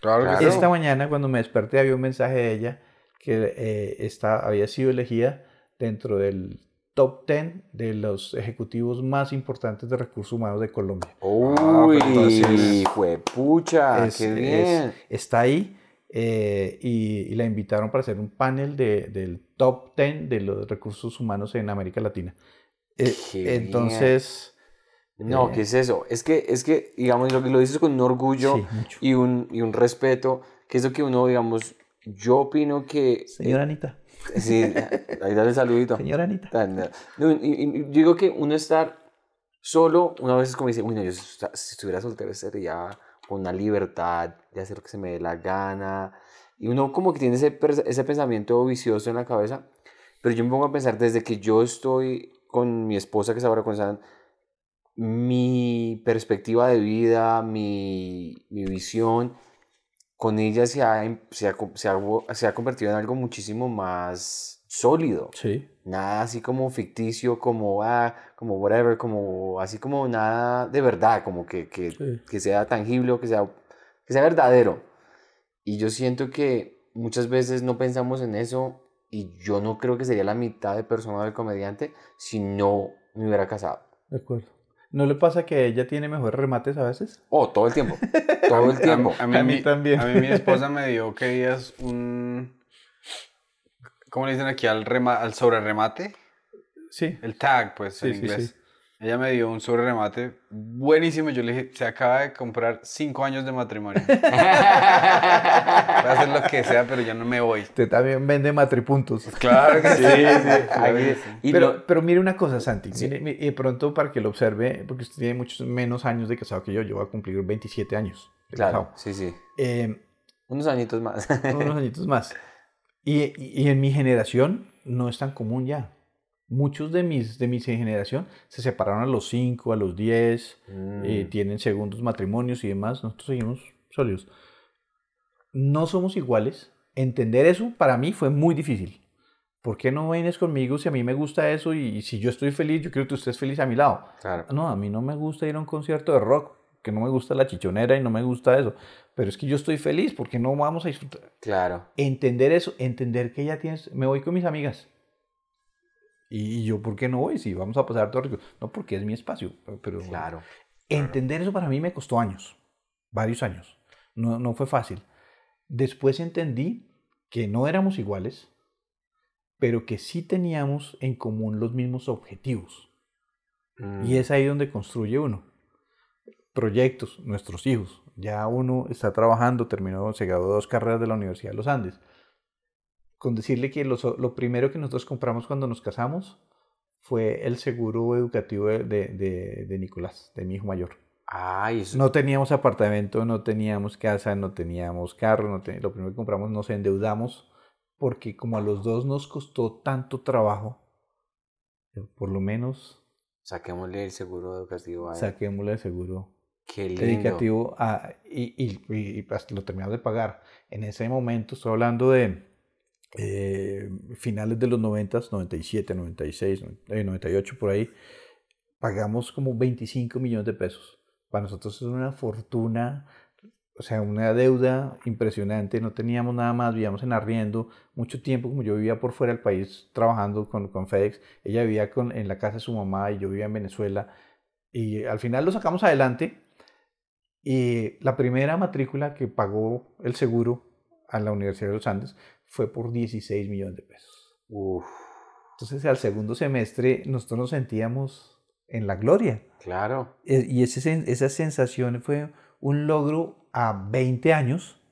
Claro, Claro. que sí. Esta mañana cuando me desperté había un mensaje de ella que eh, esta, había sido elegida dentro del top 10 de los ejecutivos más importantes de recursos humanos de Colombia. Uy, pues entonces- juepucha, Es- qué es- bien. está ahí eh, y, y la invitaron para hacer un panel de- del top 10 de los recursos humanos en América Latina. Eh, Qué bien. entonces, No, Eh. ¿qué es eso? Es que, es que, digamos, lo que lo dices con un orgullo sí, y, un, y un respeto, que es lo que uno, digamos, yo opino que... Señora Anita, eh, sí, ahí dale el saludito. señora Anita. Tan- no, y- y- yo digo que uno estar solo, una vez es como dice, bueno, yo esta- si estuviera soltero sería con una libertad de hacer lo que se me dé la gana. Y uno como que tiene ese, ese pensamiento vicioso en la cabeza. Pero yo me pongo a pensar, desde que yo estoy con mi esposa, que es ahora con San, mi perspectiva de vida, mi, mi visión, con ella se ha, em- se, ha, se, ha, se ha convertido en algo muchísimo más sólido. Sí, Nada así como ficticio, como, ah, como whatever, como así como nada de verdad, como que, que, Sí. que sea tangible, o que sea, que sea verdadero. Y yo siento que muchas veces no pensamos en eso y yo no creo que sería la mitad de persona del comediante si no me hubiera casado. de acuerdo. ¿No le pasa que ella tiene mejores remates a veces? Oh, todo el tiempo. Todo el tiempo. A, a mí, A mí mi- también. A mí mi esposa me dio que días un... ¿Cómo le dicen aquí al, rema, al sobre remate? Sí. El tag, pues, en sí, inglés. sí. Ella me dio un sobre remate buenísimo. Yo le dije, se acaba de comprar cinco años de matrimonio. Voy a hacer lo que sea, pero ya no me voy. Usted también vende matripuntos. Claro que sí. claro que Ahí- sí. Pero, pero mire una cosa, Santi. Mire, mire, y de pronto para que lo observe, porque usted tiene muchos menos años de casado que yo. Yo voy a cumplir 27 años de claro, casado. sí, sí. Eh, Unos añitos más. unos añitos más. Y, y- y en mi generación no es tan común ya. Muchos de mis, de mi generación se separaron a los 5, a los 10, Mm. eh, tienen segundos matrimonios y demás. Nosotros seguimos sólidos. No somos iguales. Entender eso para mí fue muy difícil. ¿Por qué no vienes conmigo si a mí me gusta eso y, y si yo estoy feliz, yo quiero que usted esté feliz a mi lado? Claro. No, a mí no me gusta ir a un concierto de rock, que no me gusta la chichonera y no me gusta eso. Pero es que yo estoy feliz, porque no vamos a disfrutar? Claro. Entender eso, entender que ya tienes, me voy con mis amigas. Y, yo, ¿por qué no voy? Si vamos a pasar todo rico. No, porque es mi espacio. Pero Claro. entender eso para mí me costó años, varios años. No, no fue fácil. Después entendí que no éramos iguales, pero que sí teníamos en común los mismos objetivos. Mm. Y es ahí donde construye uno. Proyectos, nuestros hijos. Ya uno está trabajando, terminó, se graduó dos carreras de la Universidad de los Andes. Con decirle que los- lo primero que nosotros compramos cuando nos casamos fue el seguro educativo de, de- de- Nicolás, de mi hijo mayor. Ay, eso. No teníamos apartamento, no teníamos casa, no teníamos carro, no te- lo primero que compramos nos endeudamos porque como a los dos nos costó tanto trabajo, por lo menos Saquémosle el seguro educativo a él. saquémosle el seguro Qué lindo. dedicativo a, y, y, y- y lo terminamos de pagar. En ese momento, estoy hablando de eh, finales de los 90, 97, 96, eh, 98 por ahí, pagamos como 25 millones de pesos. Para nosotros es una fortuna o sea, una deuda impresionante, no teníamos nada más, vivíamos en arriendo mucho tiempo, como yo vivía por fuera del país trabajando con, con FedEx, ella vivía con, en la casa de su mamá y yo vivía en Venezuela, y al final lo sacamos adelante, y la primera matrícula que pagó el seguro a la Universidad de los Andes fue por 16 millones de pesos. Entonces al segundo semestre nosotros nos sentíamos en la gloria. Claro. E, y ese, esa sensación fue un logro a 20 años.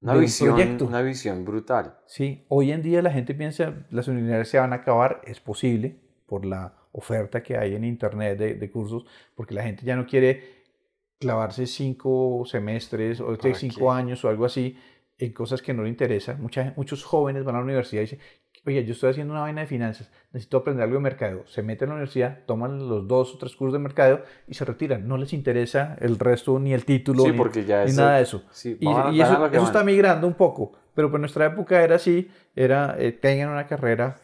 Una visión, una visión brutal. Sí, hoy en día la gente piensa las universidades se van a acabar, es posible por la oferta que hay en internet de, de cursos, porque la gente ya no quiere clavarse cinco semestres o cinco años o algo así en cosas que no le interesan. muchos jóvenes van a la universidad y dicen, oye, yo estoy haciendo una vaina de finanzas, necesito aprender algo de mercado. Se meten a la universidad, toman los dos o tres cursos de mercado y se retiran. No les interesa el resto, ni el título, ni, porque ya ni nada de eso. y, eso, está migrando un poco. Pero por nuestra época era así, era, eh, tengan una carrera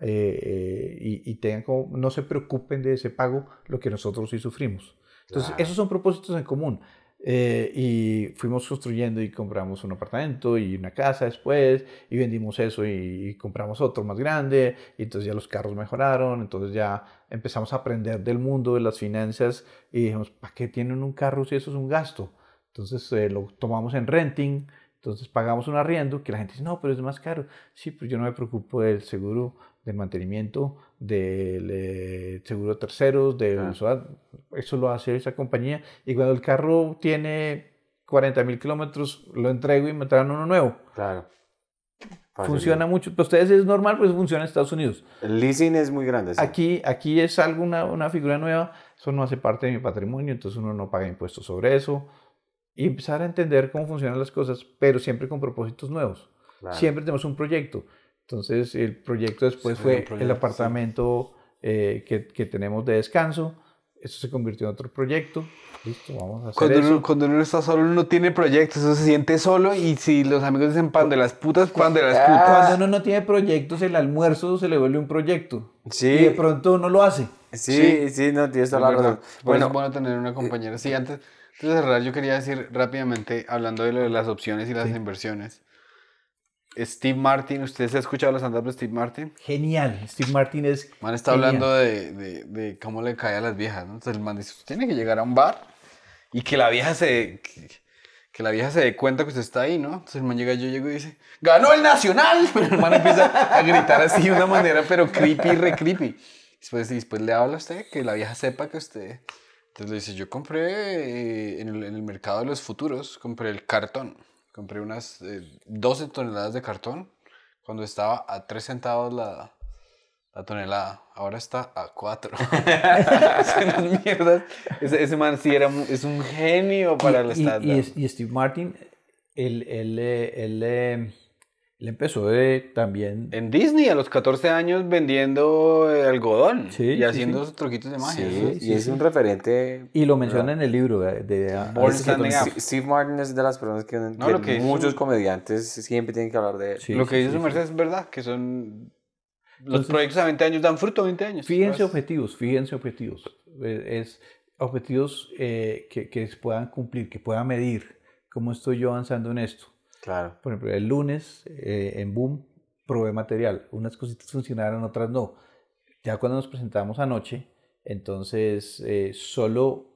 eh, eh, y, y, tengan como, no se preocupen de ese pago, lo que nosotros sí sufrimos. Entonces, esos son propósitos en común. Eh, y fuimos construyendo y compramos un apartamento y una casa después y vendimos eso y, compramos otro más grande y entonces ya los carros mejoraron, entonces ya empezamos a aprender del mundo de las finanzas y dijimos, ¿para qué tienen un carro si eso es un gasto? Entonces eh, lo tomamos en renting, entonces pagamos un arriendo que la gente dice, no, pero es más caro. Sí, pero yo no me preocupo del seguro del mantenimiento, del eh, seguro de terceros, del ah. eso lo hace esa compañía. Y cuando el carro tiene 40 mil kilómetros, lo entrego y me traen uno nuevo. Claro. Funciona mucho. Para ustedes es normal, pues funciona en Estados Unidos. El leasing es muy grande. Aquí, aquí es algo, una, una, figura nueva. Eso no hace parte de mi patrimonio, entonces uno no paga impuestos sobre eso. Y empezar a entender cómo funcionan las cosas, pero siempre con propósitos nuevos. Siempre tenemos un proyecto. Entonces el proyecto después fue el, apartamento eh, que, que, tenemos de descanso. Eso se convirtió en otro proyecto. Listo, vamos a hacer cuando eso. Uno, cuando uno está solo, uno no tiene proyectos, eso se siente solo y si los amigos dicen pan de las putas, pan de las ah. putas. Cuando uno no tiene proyectos, el almuerzo se le vuelve un proyecto. Sí. Y de pronto uno lo hace. Sí, sí, no, tienes toda la razón. Bueno, es bueno tener una compañera. Sí, antes, antes de cerrar, yo quería decir rápidamente, hablando de lo de las opciones y las inversiones. Steve Martin, ¿ustedes han escuchado los andados de Steve Martin? Genial, Steve Martin es. Man está hablando de, de, de, cómo le cae a las viejas, ¿no? Entonces el man dice: tiene que llegar a un bar y que la vieja se. Que, la vieja se dé cuenta que usted está ahí, ¿no? Entonces el man llega, yo llego y dice: ¡Ganó el Nacional! Pero el man empieza a gritar así de una manera, pero creepy, re creepy. Después, después le habla a usted, que la vieja sepa que usted. Entonces le dice: Yo compré eh, en, el, en el mercado de los futuros, compré el cartón. Compré unas 12 eh, toneladas de cartón cuando estaba a 3 centavos la, la tonelada. Ahora está a 4. Esas mierdas. Ese, ese, man sí era, es un genio para el estándar. Y, y, Steve Martin, él, él, él, él él empezó de, también... En Disney, a los 14 años, vendiendo eh, algodón y haciendo truquitos de magia. y es un referente... Y lo menciona en el libro de... de Steve Martin es de las personas que, que, muchos comediantes siempre tienen que hablar de él. lo que dice su merced es verdad, que son... Los proyectos a 20 años dan fruto a 20 años. Fíjense pues. objetivos, fíjense objetivos. Es objetivos eh, que, que puedan cumplir, que puedan medir cómo estoy yo avanzando en esto Claro. Por ejemplo, el lunes eh, en Boom probé material. Unas cositas funcionaron, otras no. Ya cuando nos presentamos anoche, entonces eh, solo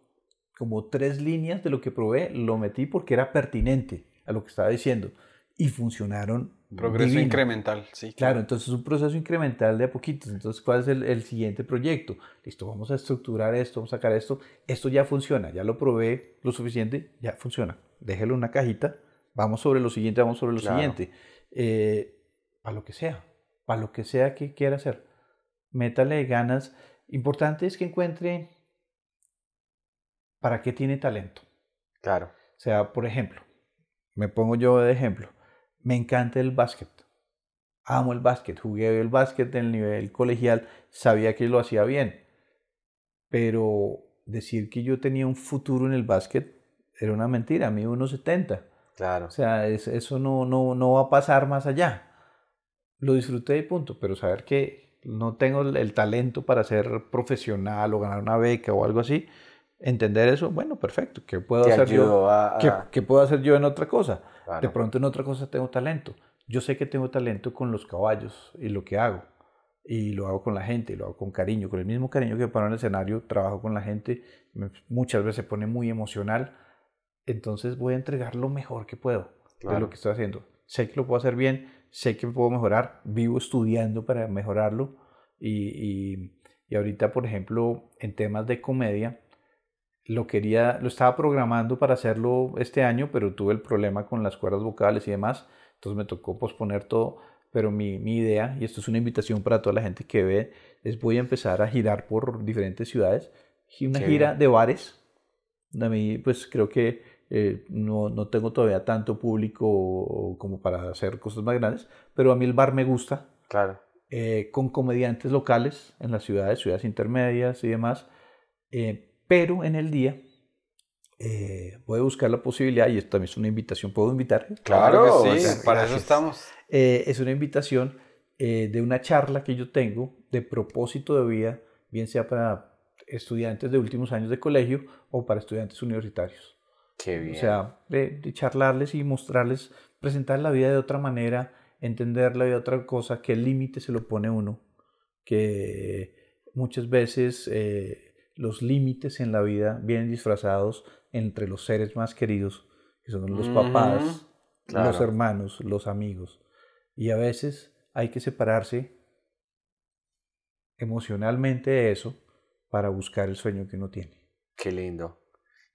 como tres líneas de lo que probé lo metí porque era pertinente a lo que estaba diciendo y funcionaron. Progreso incremental, sí. Claro. entonces es un proceso incremental de a poquitos. Entonces, ¿cuál es el, el, siguiente proyecto? Listo, vamos a estructurar esto, vamos a sacar esto. Esto ya funciona, ya lo probé lo suficiente, ya funciona. Déjelo en una cajita Vamos sobre lo siguiente, vamos sobre lo siguiente. Eh, para lo que sea, para lo que sea que quiera hacer. Métale ganas. Importante es que encuentre para qué tiene talento. Claro. O sea, por ejemplo, me pongo yo de ejemplo. Me encanta el básquet. Amo el básquet. Jugué el básquet en el nivel colegial. Sabía que lo hacía bien. Pero decir que yo tenía un futuro en el básquet era una mentira. A mí 1,70. Claro. O sea, eso no, no, no va a pasar más allá. Lo disfruté y punto, pero saber que no tengo el, talento para ser profesional o ganar una beca o algo así, entender eso, bueno, perfecto. ¿Qué puedo Te hacer yo? a- ¿Qué, puedo hacer yo en otra cosa? Claro. De pronto en otra cosa tengo talento. Yo sé que tengo talento con los caballos y lo que hago. Y lo hago con la gente, y lo hago con cariño, con el mismo cariño que para en el escenario, trabajo con la gente, me- muchas veces se pone muy emocional, entonces voy a entregar lo mejor que puedo de Claro. lo que estoy haciendo. Sé que lo puedo hacer bien, sé que puedo mejorar, vivo estudiando para mejorarlo y, y- y ahorita, por ejemplo, en temas de comedia, lo quería, lo estaba programando para hacerlo este año, pero tuve el problema con las cuerdas vocales y demás, entonces me tocó posponer todo, pero mi, mi idea, y esto es una invitación para toda la gente que ve, es voy a empezar a girar por diferentes ciudades, una Qué gira bien. de bares, a mí pues creo que eh, no, no tengo todavía tanto público como para hacer cosas más grandes, pero a mí el bar me gusta, Claro. eh, con comediantes locales en las ciudades, ciudades intermedias y demás, eh, pero en el día eh, voy a buscar la posibilidad, y esto también es una invitación, ¿puedo invitar? Claro, que o sí, sea, para eso gracias. estamos. Eh, es una invitación eh, de una charla que yo tengo de propósito de vida, bien sea para estudiantes de últimos años de colegio o para estudiantes universitarios. Qué bien. O sea, de, de charlarles y mostrarles, presentar la vida de otra manera, entenderla de otra cosa, que el límite se lo pone uno, que muchas veces eh, los límites en la vida vienen disfrazados entre los seres más queridos, que son los papás, claro. los hermanos, los amigos. Y a veces hay que separarse emocionalmente de eso para buscar el sueño que uno tiene. Qué lindo.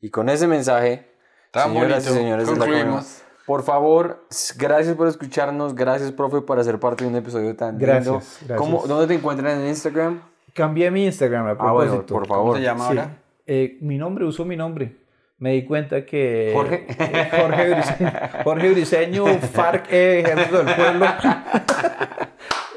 Y con ese mensaje, Tan señoras bonito. y señores de la Concluimos. Por favor, gracias por escucharnos, gracias, profe, por hacer parte de un episodio tan Gracias, lindo. gracias. ¿Cómo, ¿Dónde te encuentran en Instagram? Cambié mi Instagram a Ah, bueno, por ¿Cómo favor. se llama Sí. ahora? Eh, mi nombre, uso mi nombre. Me di cuenta que... Jorge. eh, Jorge Briceño, Jorge Briceño FARC, eh, Ejército del Pueblo.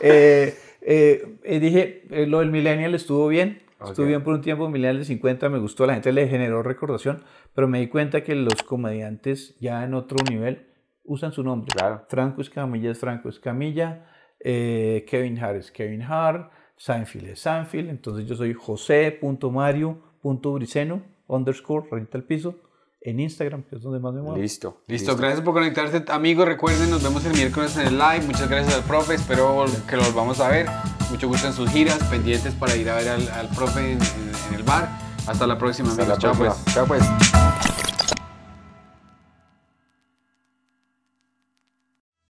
Eh, eh, eh, dije, eh, lo del Millennial estuvo bien. Estuvo Ok. bien por un tiempo, Millennial de 50 me gustó, a la gente le generó recordación, pero me di cuenta que los comediantes ya en otro nivel usan su nombre. Claro. Franco Escamilla es Franco Escamilla, eh, Kevin Hart es Kevin Hart, Seinfeld es Seinfeld, entonces yo soy josé.mario.briceno, underscore, rayita al piso, en Instagram, que es donde más me muevo. Listo. Listo, gracias por conectarse, amigos. Recuerden, nos vemos el miércoles en el live. Muchas gracias al profe. Espero que lo volvamos a ver. Mucho gusto en sus giras, pendientes para ir a ver al, al profe en, en- en el bar. Hasta la próxima, Hasta la amigos. Chao, próxima. pues. Chao, pues.